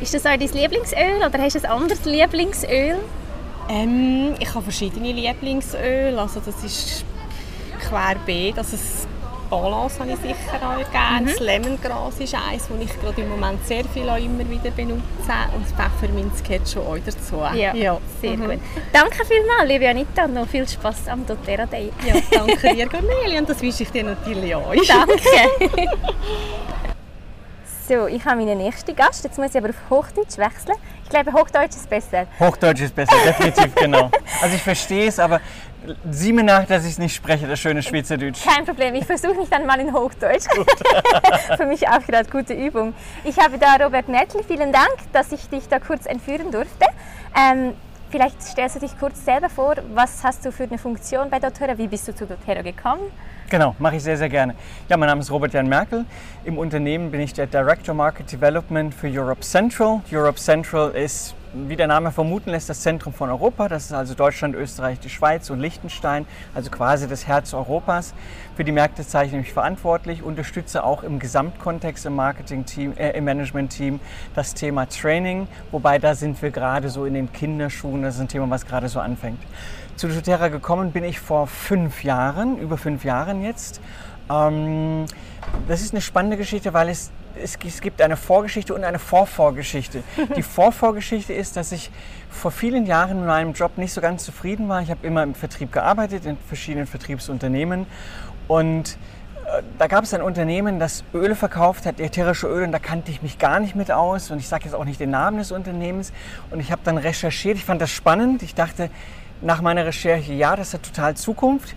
Ist das auch dein Lieblingsöl oder hast du ein anderes Lieblingsöl? Ähm, ich habe verschiedene Lieblingsöle, also das ist querbeet, also Balance habe ich sicher auch gerne. Mhm. Das Lemongras ist eines, das ich gerade im Moment sehr viel auch immer wieder benutze und das Pfefferminz gehört schon auch dazu. Ja, sehr Mhm. gut. Danke vielmals, liebe Anita, und noch viel Spaß am doTERRA Day. Ja, danke dir, Cornelia, und das wünsche ich dir natürlich auch. Danke. so, ich habe meinen nächsten Gast. Jetzt muss ich aber auf Hochdeutsch wechseln. Ich glaube, Hochdeutsch ist besser. Hochdeutsch ist besser, definitiv, genau. Also ich verstehe es, aber sieh mir nach, dass ich es nicht spreche, das schöne Schweizerdeutsch. Kein Problem, ich versuche mich dann mal in Hochdeutsch. Für mich auch gerade gute Übung. Ich habe da Robert Merkel, vielen Dank, dass ich dich da kurz entführen durfte. Ähm, vielleicht stellst du dich kurz selber vor, was hast du für eine Funktion bei doTERRA, wie bist du zu doTERRA gekommen? Genau, mache ich sehr, sehr gerne. Ja, mein Name ist Robert Jan Merkel. Im Unternehmen bin ich der Director Market Development für Europe Central. Europe Central ist, wie der Name vermuten lässt, das Zentrum von Europa. Das ist also Deutschland, Österreich, die Schweiz und Liechtenstein, also quasi das Herz Europas. Für die Märkte zeichne ich mich verantwortlich, unterstütze auch im Gesamtkontext im Marketing-Team, äh, im Management-Team das Thema Training, wobei da sind wir gerade so in den Kinderschuhen. Das ist ein Thema, was gerade so anfängt. Zu doTERRA gekommen bin ich vor fünf Jahren, über fünf Jahren jetzt. Ähm, das ist eine spannende Geschichte, weil es, es, es gibt eine Vorgeschichte und eine Vorvorgeschichte. Die Vorvorgeschichte ist, dass ich vor vielen Jahren mit meinem Job nicht so ganz zufrieden war. Ich habe immer im Vertrieb gearbeitet, in verschiedenen Vertriebsunternehmen. Und äh, da gab es ein Unternehmen, das Öle verkauft hat, ätherische Öle, und da kannte ich mich gar nicht mit aus. Und ich sage jetzt auch nicht den Namen des Unternehmens. Und ich habe dann recherchiert, ich fand das spannend. Ich dachte nach meiner Recherche, ja, das hat total Zukunft.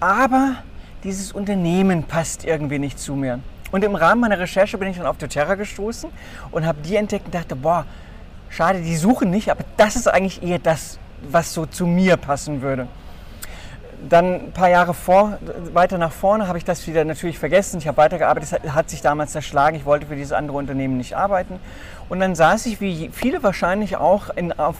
Aber dieses Unternehmen passt irgendwie nicht zu mir. Und im Rahmen meiner Recherche bin ich dann auf doTERRA gestoßen und habe die entdeckt und dachte, boah, schade, die suchen nicht, aber das ist eigentlich eher das, was so zu mir passen würde. Dann ein paar Jahre vor, weiter nach vorne habe ich das wieder natürlich vergessen. Ich habe weitergearbeitet, es hat- sich damals zerschlagen. Ich wollte für dieses andere Unternehmen nicht arbeiten. Und dann saß ich, wie viele wahrscheinlich auch, in, auf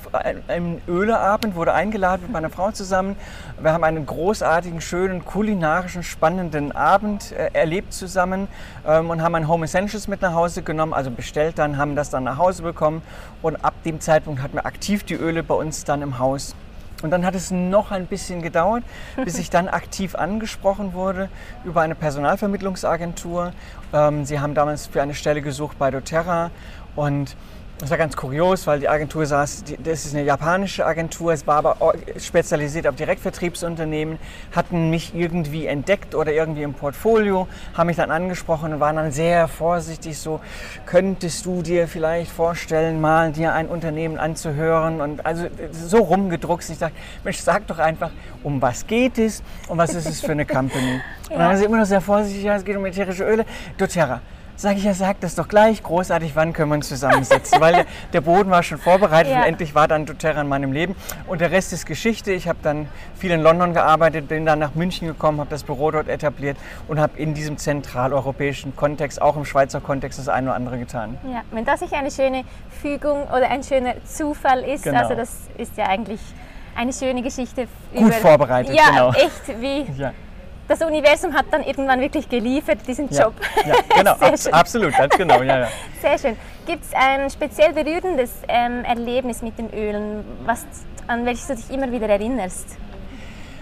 einem Öleabend, wurde eingeladen mit meiner Frau zusammen. Wir haben einen großartigen, schönen, kulinarischen, spannenden Abend äh, erlebt zusammen ähm, und haben ein Home Essentials mit nach Hause genommen, also bestellt dann, haben das dann nach Hause bekommen. Und ab dem Zeitpunkt hatten wir aktiv die Öle bei uns dann im Haus. Und dann hat es noch ein bisschen gedauert, bis ich dann aktiv angesprochen wurde über eine Personalvermittlungsagentur. Ähm, sie haben damals für eine Stelle gesucht bei doTERRA und das war ganz kurios, weil die Agentur saß, das ist eine japanische Agentur, es war aber spezialisiert auf Direktvertriebsunternehmen, hatten mich irgendwie entdeckt oder irgendwie im Portfolio, haben mich dann angesprochen und waren dann sehr vorsichtig so, könntest du dir vielleicht vorstellen, mal dir ein Unternehmen anzuhören und also so rumgedruckst. Ich dachte, Mensch, sag doch einfach, um was geht es und was ist es für eine Company. Und dann waren sie immer noch sehr vorsichtig, ja, es geht um ätherische Öle, doTERRA. Sag ich, ja, sag das doch gleich, großartig, wann können wir uns zusammensetzen? Weil der, Boden war schon vorbereitet Ja. und endlich war dann doTERRA in meinem Leben. Und der Rest ist Geschichte. Ich habe dann viel in London gearbeitet, bin dann nach München gekommen, habe das Büro dort etabliert und habe in diesem zentraleuropäischen Kontext, auch im Schweizer Kontext, das eine oder andere getan. Ja, wenn das nicht eine schöne Fügung oder ein schöner Zufall ist, Genau. also das ist ja eigentlich eine schöne Geschichte. Gut vorbereitet, ja, genau. echt, wie Ja, das Universum hat dann irgendwann wirklich geliefert, diesen ja, Job. ja genau, schön. absolut, ganz genau. Ja, ja. Sehr schön. Gibt es ein speziell berührendes ähm, Erlebnis mit den Ölen, was, an welches du dich immer wieder erinnerst?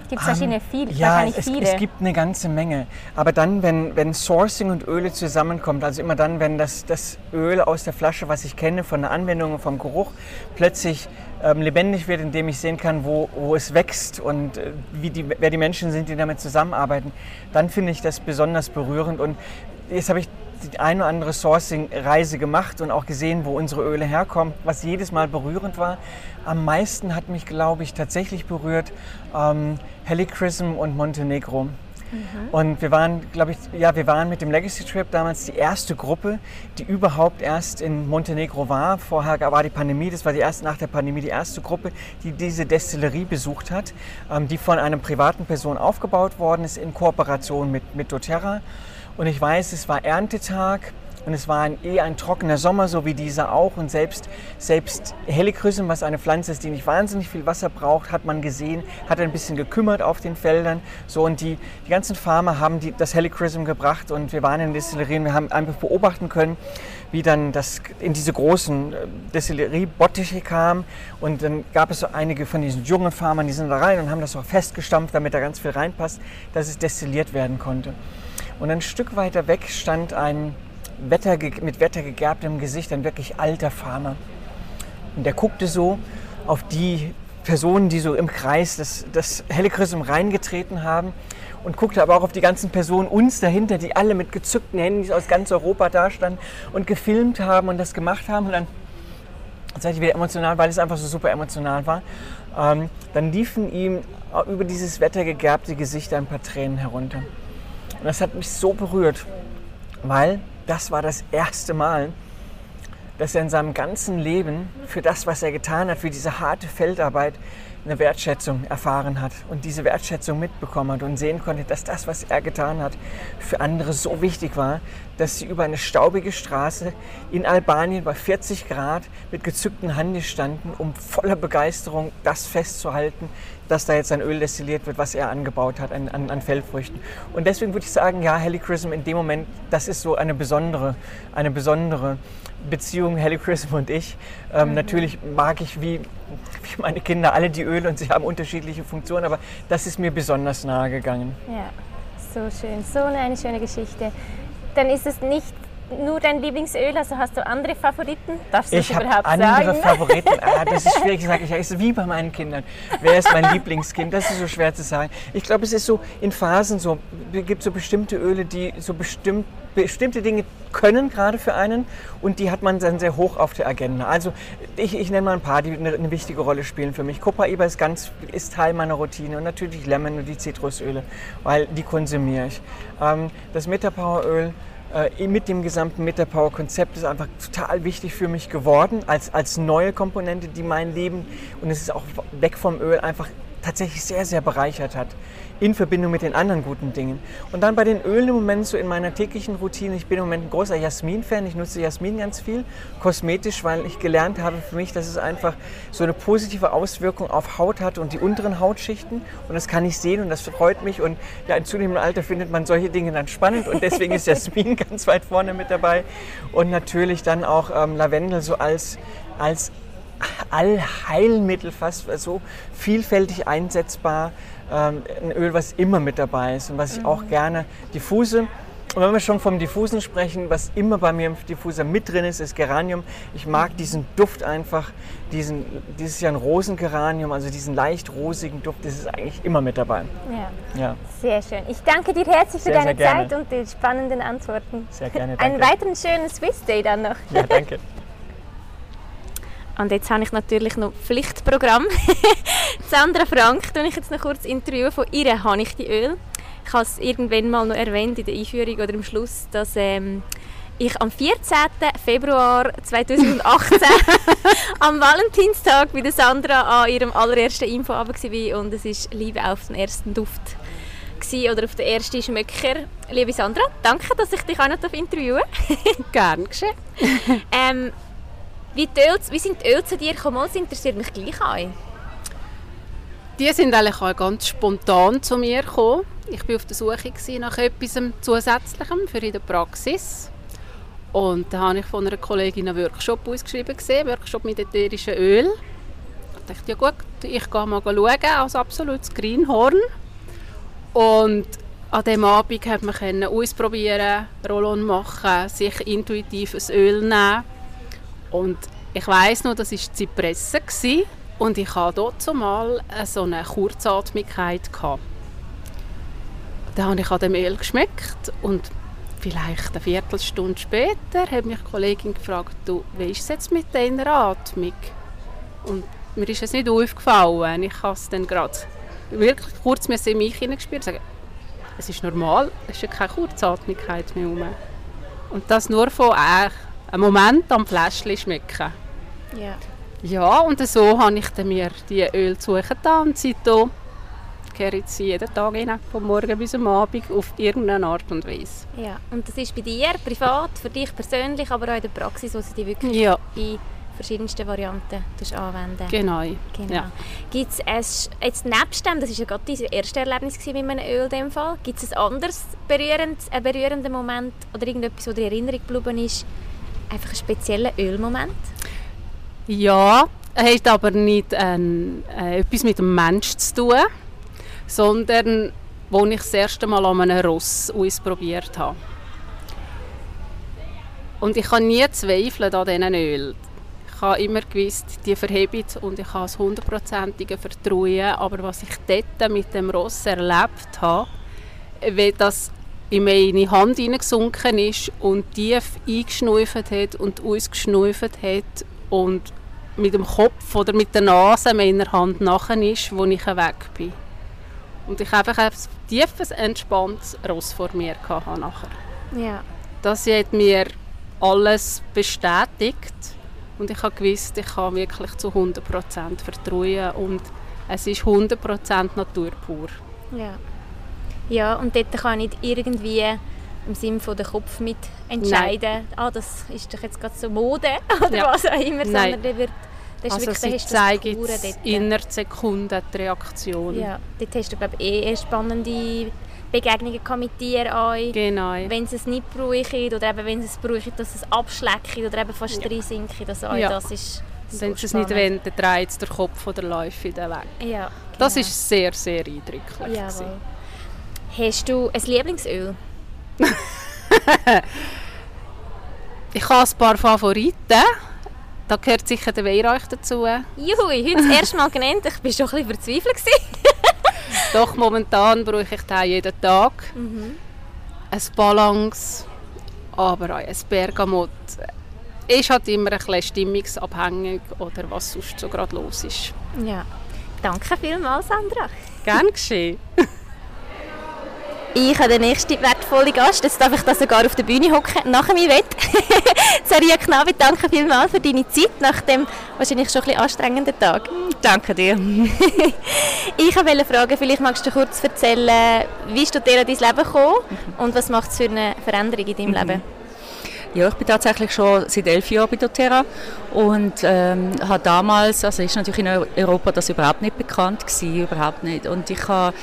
Gibt es verschiedene viele, Ähm, Ja, wahrscheinlich es, viele. es gibt eine ganze Menge. Aber dann, wenn, wenn Sourcing und Öle zusammenkommt, also immer dann, wenn das, das Öl aus der Flasche, was ich kenne, von der Anwendung und vom Geruch, plötzlich ähm, lebendig wird, indem ich sehen kann, wo, wo es wächst und äh, wie die, wer die Menschen sind, die damit zusammenarbeiten, dann finde ich das besonders berührend. Und jetzt habe ich die eine oder andere Sourcing-Reise gemacht und auch gesehen, wo unsere Öle herkommen, was jedes Mal berührend war. Am meisten hat mich, glaube ich, tatsächlich berührt ähm, Helichrysm und Montenegro. Und wir waren, glaube ich, ja, wir waren mit dem Legacy Trip damals die erste Gruppe, die überhaupt erst in Montenegro war. Vorher war die Pandemie, das war die erste nach der Pandemie die erste Gruppe, die diese Destillerie besucht hat, ähm, die von einer privaten Person aufgebaut worden ist in Kooperation mit, mit doTERRA. Und ich weiß, es war Erntetag Und es war ein, eher ein trockener Sommer, so wie dieser auch. Und selbst, selbst Helichrysum, was eine Pflanze ist, die nicht wahnsinnig viel Wasser braucht, hat man gesehen, hat ein bisschen gekümmert auf den Feldern. So, und die, die ganzen Farmer haben die, das Helichrysum gebracht und wir waren in der Destillerie und wir haben einfach beobachten können, wie dann das in diese großen äh, Destillerie-Bottiche kam. Und dann gab es so einige von diesen jungen Farmern, die sind da rein und haben das auch festgestampft, damit da ganz viel reinpasst, dass es destilliert werden konnte. Und ein Stück weiter weg stand ein Wetter, mit wettergegerbtem Gesicht, ein wirklich alter Farmer. Und der guckte so auf die Personen, die so im Kreis das, das Helichrysum reingetreten haben und guckte aber auch auf die ganzen Personen uns dahinter, die alle mit gezückten Handys aus ganz Europa dastanden und gefilmt haben und das gemacht haben. Und dann seid ihr wieder emotional, weil es einfach so super emotional war. Ähm, dann liefen ihm über dieses wettergegerbte Gesicht ein paar Tränen herunter. Und das hat mich so berührt, weil das war das erste Mal, dass er in seinem ganzen Leben für das, was er getan hat, für diese harte Feldarbeit, eine Wertschätzung erfahren hat und diese Wertschätzung mitbekommen hat und sehen konnte, dass das, was er getan hat, für andere so wichtig war, dass sie über eine staubige Straße in Albanien bei 40 Grad mit gezückten Handen standen, um voller Begeisterung das festzuhalten, dass da jetzt ein Öl destilliert wird, was er angebaut hat an, an, an Feldfrüchten. Und deswegen würde ich sagen, ja, Helichrysm in dem Moment, das ist so eine besondere, eine besondere Beziehung, Helichrysm und ich. Ähm, mhm. Natürlich mag ich wie, wie meine Kinder alle die Öle und sie haben unterschiedliche Funktionen, aber das ist mir besonders nahe gegangen. Ja, so schön, so eine schöne Geschichte. Dann ist es nicht nur dein Lieblingsöl? Also hast du andere Favoriten? Darfst du ich das überhaupt andere sagen? andere Favoriten. Ah, das ist schwierig. Sag ich, ist wie bei meinen Kindern. Wer ist mein Lieblingskind? Das ist so schwer zu sagen. Ich glaube, es ist so in Phasen so. Es gibt so bestimmte Öle, die so bestimmt, bestimmte Dinge können gerade für einen und die hat man dann sehr hoch auf der Agenda. Also ich, ich nenne mal ein paar, die eine, eine wichtige Rolle spielen für mich. Copaiba ist ganz ist Teil meiner Routine und natürlich Lemon und die Zitrusöle, weil die konsumiere ich. Ähm, das Metapower-Öl mit dem gesamten Metapower-Konzept ist einfach total wichtig für mich geworden, als, als neue Komponente, die mein Leben, und es ist auch weg vom Öl, einfach tatsächlich sehr, sehr bereichert hat in Verbindung mit den anderen guten Dingen. Und dann bei den Ölen im Moment so in meiner täglichen Routine, ich bin im Moment ein großer Jasmin-Fan, ich nutze Jasmin ganz viel, kosmetisch, weil ich gelernt habe für mich, dass es einfach so eine positive Auswirkung auf Haut hat und die unteren Hautschichten. Und das kann ich sehen und das freut mich. Und ja, in zunehmendem Alter findet man solche Dinge dann spannend. Und deswegen ist Jasmin ganz weit vorne mit dabei. Und natürlich dann auch ähm, Lavendel so als, als Allheilmittel fast so vielfältig einsetzbar ähm, ein Öl, was immer mit dabei ist und was ich auch gerne diffuse. Und wenn wir schon vom Diffusen sprechen, was immer bei mir im Diffuser mit drin ist, ist Geranium. Ich mag diesen Duft einfach, diesen, dieses Jahr ein Rosengeranium, also diesen leicht rosigen Duft, das ist eigentlich immer mit dabei. Ja. ja. Sehr schön. Ich danke dir herzlich für Sehr, deine sehr gerne. Zeit und die spannenden Antworten. Sehr gerne, danke. Einen weiteren schönen Swiss Day dann noch. Ja, danke. Und jetzt habe ich natürlich noch Pflichtprogramm. Sandra Frank, tue ich jetzt noch kurz interviewen. Von ihr habe ich die Öl. Ich habe es irgendwann mal noch erwähnt in der Einführung oder im Schluss, dass ähm, ich am 14. Februar 2018 am Valentinstag bei der Sandra an ihrem allerersten Infoabend war und es ist Liebe auf den ersten Duft gewesen, oder auf den ersten Schmöcker. Liebe Sandra, danke, dass ich dich auch noch interviewen. Gern geschehen. ähm, wie, die Öl, wie sind die Öl zu dir gekommen? Das interessiert mich gleich. Die sind eigentlich auch ganz spontan zu mir gekommen. Ich war auf der Suche nach etwas Zusätzlichem für in der Praxis. Und da habe ich von einer Kollegin einen Workshop ausgeschrieben gesehen, Workshop mit ätherischen Öl. Ich dachte, ja gut, ich gehe mal schauen, als absolutes Greenhorn. Und an diesem Abend konnte man ausprobieren, Rollon machen, sich intuitiv ein Öl nehmen und ich weiß noch, das war Zypresse und ich hatte dort mal so eine Kurzatmigkeit. Gehabt. Dann habe ich an dem Öl geschmeckt und vielleicht eine Viertelstunde später hat mich die Kollegin gefragt, du, wie ist es jetzt mit deiner Atmung? Und mir ist es nicht aufgefallen. Ich habe es dann gerade wirklich kurz in mich hineingespürt und es ist normal, es ist ja keine Kurzatmigkeit mehr. Und das nur von äh, einen Moment am Fläschchen schmecken. Ja. Ja, und so habe ich dann mir die Öl zugetan und seitdem kehre jetzt jeden Tag rein, vom Morgen bis am Abend, auf irgendeine Art und Weise. Ja, und das ist bei dir privat, für dich persönlich, aber auch in der Praxis, wo sie die wirklich Ja. bei verschiedensten Varianten anwenden. Genau. Genau. Ja. Gibt es jetzt nebst dem, das war ja gerade dein erstes Erlebnis mit einem Öl in dem Fall, gibt es ein anderes berührend, einen berührenden Moment oder irgendetwas, das dir in Erinnerung geblieben ist, einfach einen speziellen Ölmoment? Ja, hat aber nicht ähm, äh, etwas mit dem Mensch zu tun, sondern wo ich das erste Mal an einem Ross ausprobiert habe. Und ich habe nie zweifelt an diesen Öl. Ich habe immer gewusst, die verheben und ich habe das hundertprozentige Vertrauen. Aber was ich dort mit dem Ross erlebt habe, wie das in meine Hand hineingesunken ist und tief eingeschnüffelt hat und ausgeschnüffelt hat und mit dem Kopf oder mit der Nase meiner Hand nachher ist, wo ich weg bin. Und ich einfach ein tiefes, entspanntes Ross vor mir hatte nachher. Ja. Das hat mir alles bestätigt und ich habe gewusst, ich kann wirklich zu 100% vertrauen und es ist 100% Natur pur. Ja. Ja, und dort kann ich nicht irgendwie im Sinne von den Kopf mit entscheiden, ah, das ist doch jetzt gerade so Mode oder Ja. was auch immer, Nein. sondern der wird, das ist Also wirklich, sie hast das zeigen innerhalb Sekunden die Reaktion. Ja, dort hast du glaube ich eh spannende Begegnungen mit Tieren an. Genau. Wenn es nicht brauchen oder eben wenn es brauchen, dass es abschlecken oder eben fast Ja. reinsinken. Das, auch, Ja. das ist so Wenn sie es nicht wollen, dann dreht der Kopf oder läuft wieder weg. Ja, Das genau. ist sehr, sehr eindrücklich. gewesen. Hast du ein Lieblingsöl? Ich habe ein paar Favoriten. Da gehört sicher der Weihrauch dazu. Juhui, heute das erste Mal genannt. Ich war schon ein bisschen verzweifelt. Doch momentan brauche ich den jeden Tag. Mhm. Ein Balance, aber auch ein Bergamot. Ist halt immer ein bisschen stimmungsabhängig oder was sonst so gerade los ist. Ja. Danke vielmals, Sandra. Gern geschehen. Ich habe den nächsten wertvollen Gast. Jetzt darf ich da sogar auf der Bühne hocken, nach meinem Wett. Saria Knabi, danke vielmals für deine Zeit nach dem wahrscheinlich schon ein bisschen anstrengenden Tag. Danke dir. ich wollte fragen, vielleicht magst du kurz erzählen, wie ist du dir in dein Leben gekommen und was macht es für eine Veränderung in deinem Leben? Ja, ich bin tatsächlich schon seit elf Jahren bei doTERRA und ähm, habe damals, also ist natürlich in Europa das überhaupt nicht bekannt gewesen, überhaupt nicht. Und ich habe,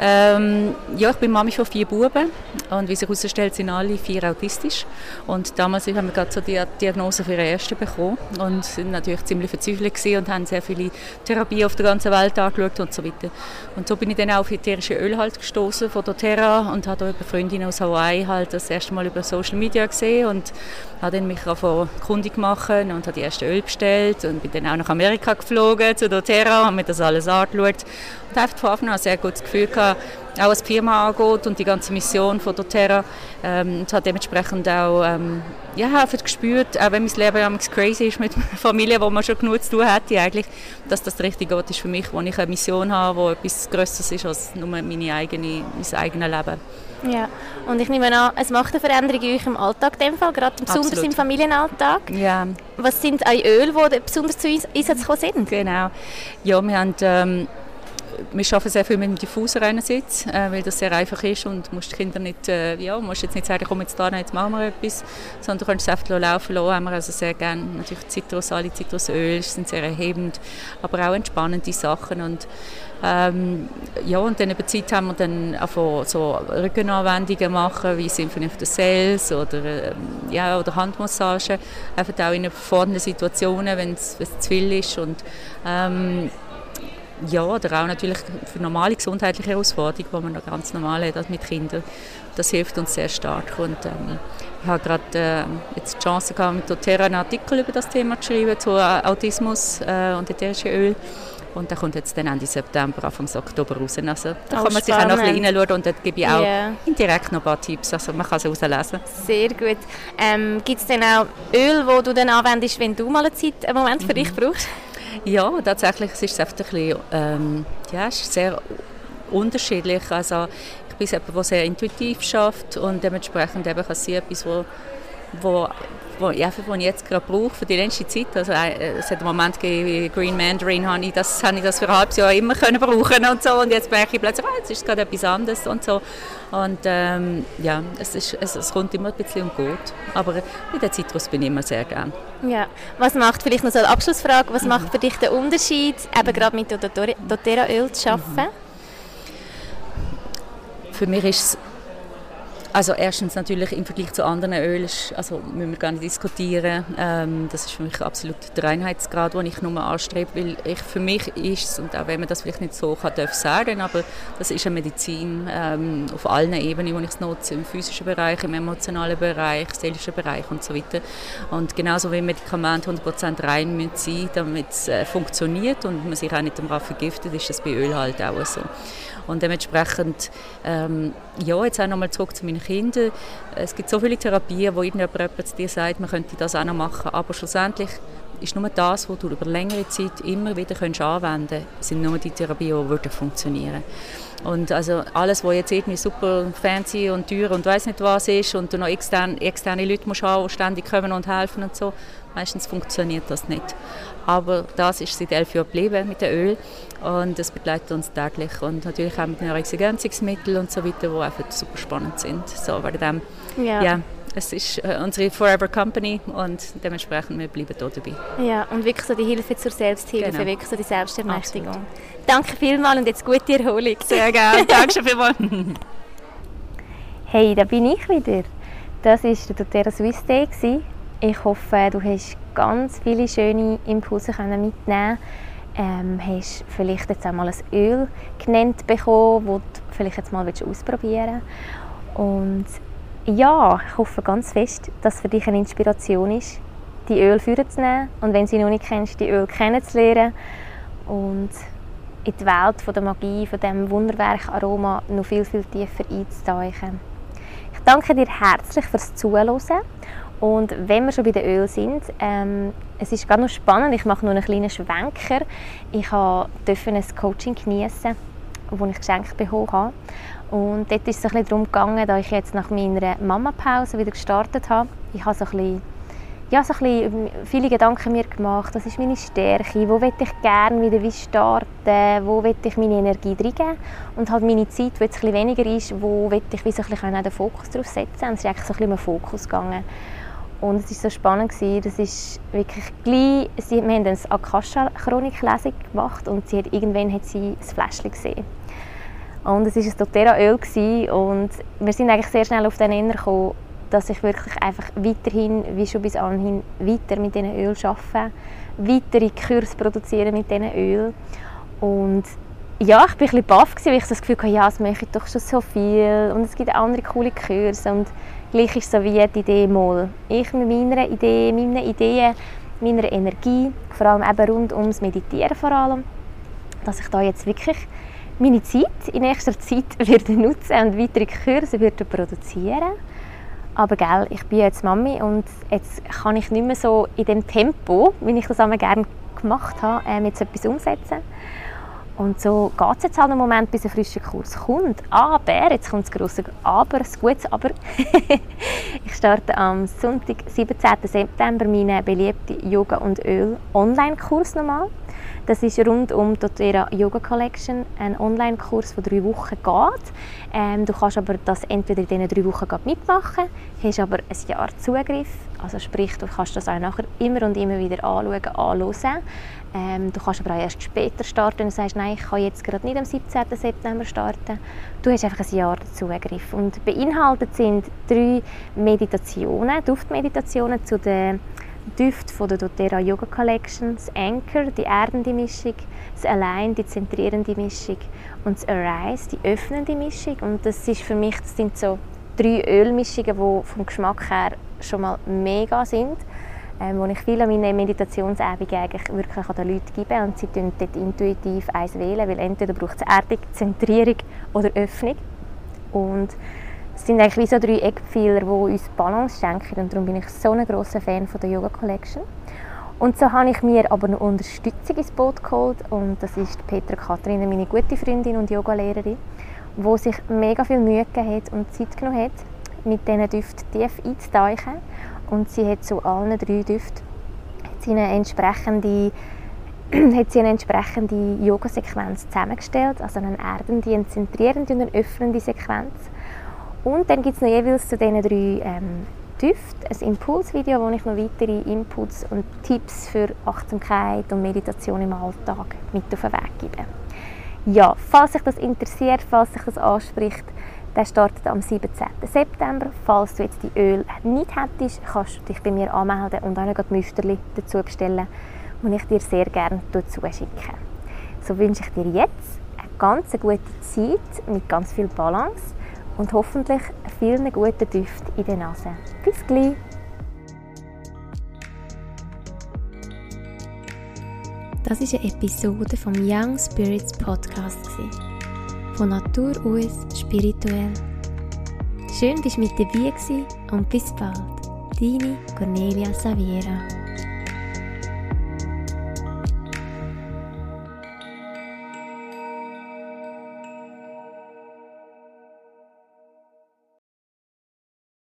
ähm, ja, ich bin Mami von vier Buben und wie sich herausstellt, sind alle vier autistisch. Und damals haben wir gerade so die Diagnose für ihre erste bekommen und sind natürlich ziemlich verzweifelt und haben sehr viele Therapien auf der ganzen Welt angeschaut und so weiter. Und so bin ich dann auch auf ätherische Öl halt gestoßen von doTERRA und habe da über Freundinnen aus Hawaii halt das erste Mal über Social Media gesehen und habe dann mich angefangen kundig machen und habe die ersten Öl bestellt und bin dann auch nach Amerika geflogen zu doTERRA und mir das alles angeschaut und einfach von Anfang an ein sehr gutes Gefühl gehabt, auch was die Firma angeht und die ganze Mission von doTERRA ähm, und habe dementsprechend auch ähm, ja, einfach gespürt, auch wenn mein Leben ja crazy ist mit einer Familie, wo man schon genug zu tun hätte eigentlich, dass das der richtige Ort ist für mich, wo ich eine Mission habe, wo etwas Größeres ist als nur meine eigene, mein eigenes Leben. Ja, und ich nehme an, es macht eine Veränderung in eurem Alltag, in dem Fall, gerade besonders Absolut. im Familienalltag. Ja. Was sind eure Öle, die besonders zu uns Einsatz gekommen sind? Genau. Ja, wir haben... Ähm, wir arbeiten sehr viel mit dem Diffuser einerseits, äh, weil das sehr einfach ist und musst die Kinder nicht, äh, ja, musst jetzt nicht sagen, komm jetzt da, jetzt machen wir etwas, sondern du kannst es einfach laufen lassen. Haben wir also sehr gerne natürlich Zitrus, alle Zitrusöl sind sehr erhebend, aber auch entspannende Sachen und ähm, ja, und dann über Zeit haben wir dann auch so Rückenanwendungen machen, wie Symphony of the Cells oder, ähm, ja, oder Handmassagen, einfach auch in überfordernden Situationen, wenn es zu viel ist und ähm, ja, oder auch natürlich für normale gesundheitliche Herausforderungen, die man noch ganz normal hat also mit Kindern. Das hilft uns sehr stark. Und ähm, ich habe gerade äh, jetzt die Chance gehabt, mit doTERRA einen Artikel über das Thema zu schreiben, zu Autismus äh, und ätherischen Öl. Und der kommt jetzt dann Ende September, Anfang Oktober raus. Also, da Oh, kann man sich auch noch ein bisschen spannend. reinschauen und dort gebe ich auch Ja. indirekt noch ein paar Tipps. Also man kann es rauslesen. Sehr gut. Ähm, Gibt es denn auch Öl, das du dann anwendest, wenn du mal eine Zeit, einen Moment für dich brauchst? Ja, tatsächlich es ist es einfach ein bisschen, ähm, ja, ist sehr unterschiedlich. Also ich bin jemand, der sehr intuitiv schafft und dementsprechend eben kann es sein, etwas, wo, wo wo ich jetzt gerade brauche für die nächste Zeit. Also, äh, es hat einen Moment gegeben, Green Mandarin, habe ich das, habe ich das für ein halbes Jahr immer können brauchen und so. Und jetzt merke ich plötzlich, ah, jetzt ist es gerade etwas anderes und so. Und ähm, ja, es, ist, es, es kommt immer ein bisschen um gut. Aber bei der Zitrus bin ich immer sehr gern. Ja. Was macht vielleicht noch so eine Abschlussfrage, was macht für dich den Unterschied, eben gerade mit doTERRA-Öl zu arbeiten? Für mich ist es also erstens natürlich im Vergleich zu anderen Ölen, also müssen wir gar nicht diskutieren. Ähm, das ist für mich absolut der Reinheitsgrad, den ich nur anstrebe, weil ich, für mich ist es, und auch wenn man das vielleicht nicht so kann, darf sagen, aber das ist eine Medizin ähm, auf allen Ebenen, wo ich es nutze, im physischen Bereich, im emotionalen Bereich, im seelischen Bereich und so weiter. Und genauso wie Medikamente 100% rein müssen sein, damit es äh, funktioniert und man sich auch nicht daran vergiftet, ist das bei Öl halt auch so. Und dementsprechend, ähm, ja, jetzt auch nochmal zurück zu meinen Kindern. Es gibt so viele Therapien, wo irgendjemand zu dir sagt, man könnte das auch noch machen, aber schlussendlich ist nur das, was du über längere Zeit immer wieder kannst anwenden kannst, sind nur die Therapien, die wirklich funktionieren. Und also alles, was jetzt irgendwie super fancy und teuer und weiß nicht was ist und du noch externe, externe Leute musst haben, die ständig kommen und helfen und so, meistens funktioniert das nicht. Aber das ist seit elf Jahren geblieben mit dem Öl und das begleitet uns täglich und natürlich auch mit Nahrungsergänzungsmitteln und so weiter, die einfach super spannend sind. So, bei dem, ja. ja es ist äh, unsere Forever Company und dementsprechend wir bleiben hier dabei. Ja, und wirklich so die Hilfe zur Selbsthilfe, genau. wirklich so die Selbstermächtigung. Absolut. Danke vielmals und jetzt gute Erholung. Sehr gerne, danke schon vielmals. hey, da bin ich wieder. Das war der doTERRA Swiss Day. Ich hoffe, du hast ganz viele schöne Impulse mitnehmen ähm, hast vielleicht jetzt einmal ein Öl genannt bekommen, das du vielleicht jetzt mal ausprobieren willst. Und ja, ich hoffe ganz fest, dass es für dich eine Inspiration ist, die Öl zu nehmen und wenn sie noch nicht kennst, die Öl kennenzulernen und in die Welt der Magie, von dem Wunderwerk Aroma noch viel, viel tiefer einzutauchen. Ich danke dir herzlich fürs Zuhören und wenn wir schon bei den Öl sind, ähm, es ist gerade noch spannend, ich mache noch einen kleinen Schwenker. Ich durfte ein Coaching genießen, das ich geschenkt bekommen habe. Und dort ist es ein bisschen darum gegangen, da ich jetzt nach meiner Mama-Pause wieder gestartet habe. Ich habe so ein bisschen, ja, so ein bisschen viele Gedanken mir gemacht. Was ist meine Stärke? Wo will ich gerne wieder wie starten? Wo will ich meine Energie reingeben? Und halt meine Zeit, die jetzt ein bisschen weniger ist, wo will ich wie so ein bisschen den Fokus darauf setzen? Und es ist eigentlich so ein bisschen um Fokus gegangen. Und es war so spannend. Gewesen. Das ist wirklich gleich, sie, wir haben eine Akasha-Chronik-Lesung gemacht und sie hat, irgendwann hat sie ein Fläschchen gesehen. Und es war ein doTERRA-Öl und wir sind eigentlich sehr schnell auf den Nenner gekommen, dass ich wirklich einfach weiterhin, wie schon bis anhin, weiter mit diesen Öl arbeite, weitere Kurs produzieren mit diesen Öl. Und ja, ich war ein bisschen baff, weil ich das Gefühl hatte, ja, es möchte doch schon so viel und es gibt andere coole Kurse und gleich ist so wie die Idee mal. Ich mit meiner Idee, meinen Ideen, meiner Energie, vor allem eben rund ums Meditieren vor allem, dass ich da jetzt wirklich meine Zeit in nächster Zeit werde nutzen und weitere Kurse werde produzieren. Aber gell, ich bin jetzt Mami und jetzt kann ich nicht mehr so in dem Tempo, wie ich das gerne gemacht habe, ähm, jetzt etwas umsetzen. Und so geht es jetzt halt einen Moment, bis ein frischer Kurs kommt. Aber, jetzt kommt das grosse Aber, das Gute Aber. ich starte am Sonntag, 17. September, meinen beliebten Yoga- und Öl-Online-Kurs nochmal. Das ist rund um die doTERRA Yoga Collection, ein Online-Kurs, der drei Wochen geht. Ähm, du kannst aber das entweder in diesen drei Wochen mitmachen, hast aber ein Jahr Zugriff. Also sprich, du kannst das auch nachher immer und immer wieder anschauen, anhören. Ähm, du kannst aber auch erst später starten und sagst, nein, ich kann jetzt gerade nicht am 17. September starten. Du hast einfach ein Jahr Zugriff. Und beinhaltet sind drei Meditationen, Duftmeditationen zu den Düfte von der doTERRA Yoga Collection, das Anchor, die erdende Mischung, das Align, die zentrierende Mischung und das Arise, die öffnende Mischung. Und das ist für mich, das sind so drei Ölmischungen, die vom Geschmack her schon mal mega sind, ähm, wo ich viele an meinen Meditationsübungen eigentlich wirklich an den Leuten gebe und sie wählen dort intuitiv eins wählen, weil entweder braucht es Erdung, Zentrierung oder Öffnung. Und es sind eigentlich wie so drei Eckpfeiler, die uns Balance schenken und darum bin ich so ein grosser Fan von der Yoga Collection. Und so habe ich mir aber eine Unterstützung ins Boot geholt und das ist Petra Katharina, meine gute Freundin und Yogalehrerin, die sich mega viel Mühe gegeben hat und Zeit genommen hat, mit diesen Düften tief einzutauchen und sie hat zu allen drei Düften hat sie eine entsprechende hat sie eine entsprechende Yoga-Sequenz zusammengestellt, also eine erdende, eine zentrierende und eine öffnende Sequenz. Und dann gibt es noch jeweils zu diesen drei ähm, Düften ein Impulsvideo, wo ich noch weitere Inputs und Tipps für Achtsamkeit und Meditation im Alltag mit auf den Weg gebe. Ja, falls sich das interessiert, falls sich das anspricht, der startet am 17. September. Falls du jetzt die Öl nicht hättest, kannst du dich bei mir anmelden und auch noch Müsterli dazu bestellen, die ich dir sehr gerne zuschicke. So wünsche ich dir jetzt eine ganz gute Zeit mit ganz viel Balance und hoffentlich vielen guten Düften in der Nase. Bis gleich! Das ist eine Episode vom Young Spirits Podcast. Von Natur aus spirituell. Schön, dass du mit dabei und bis bald. Deine Cornelia Saviera.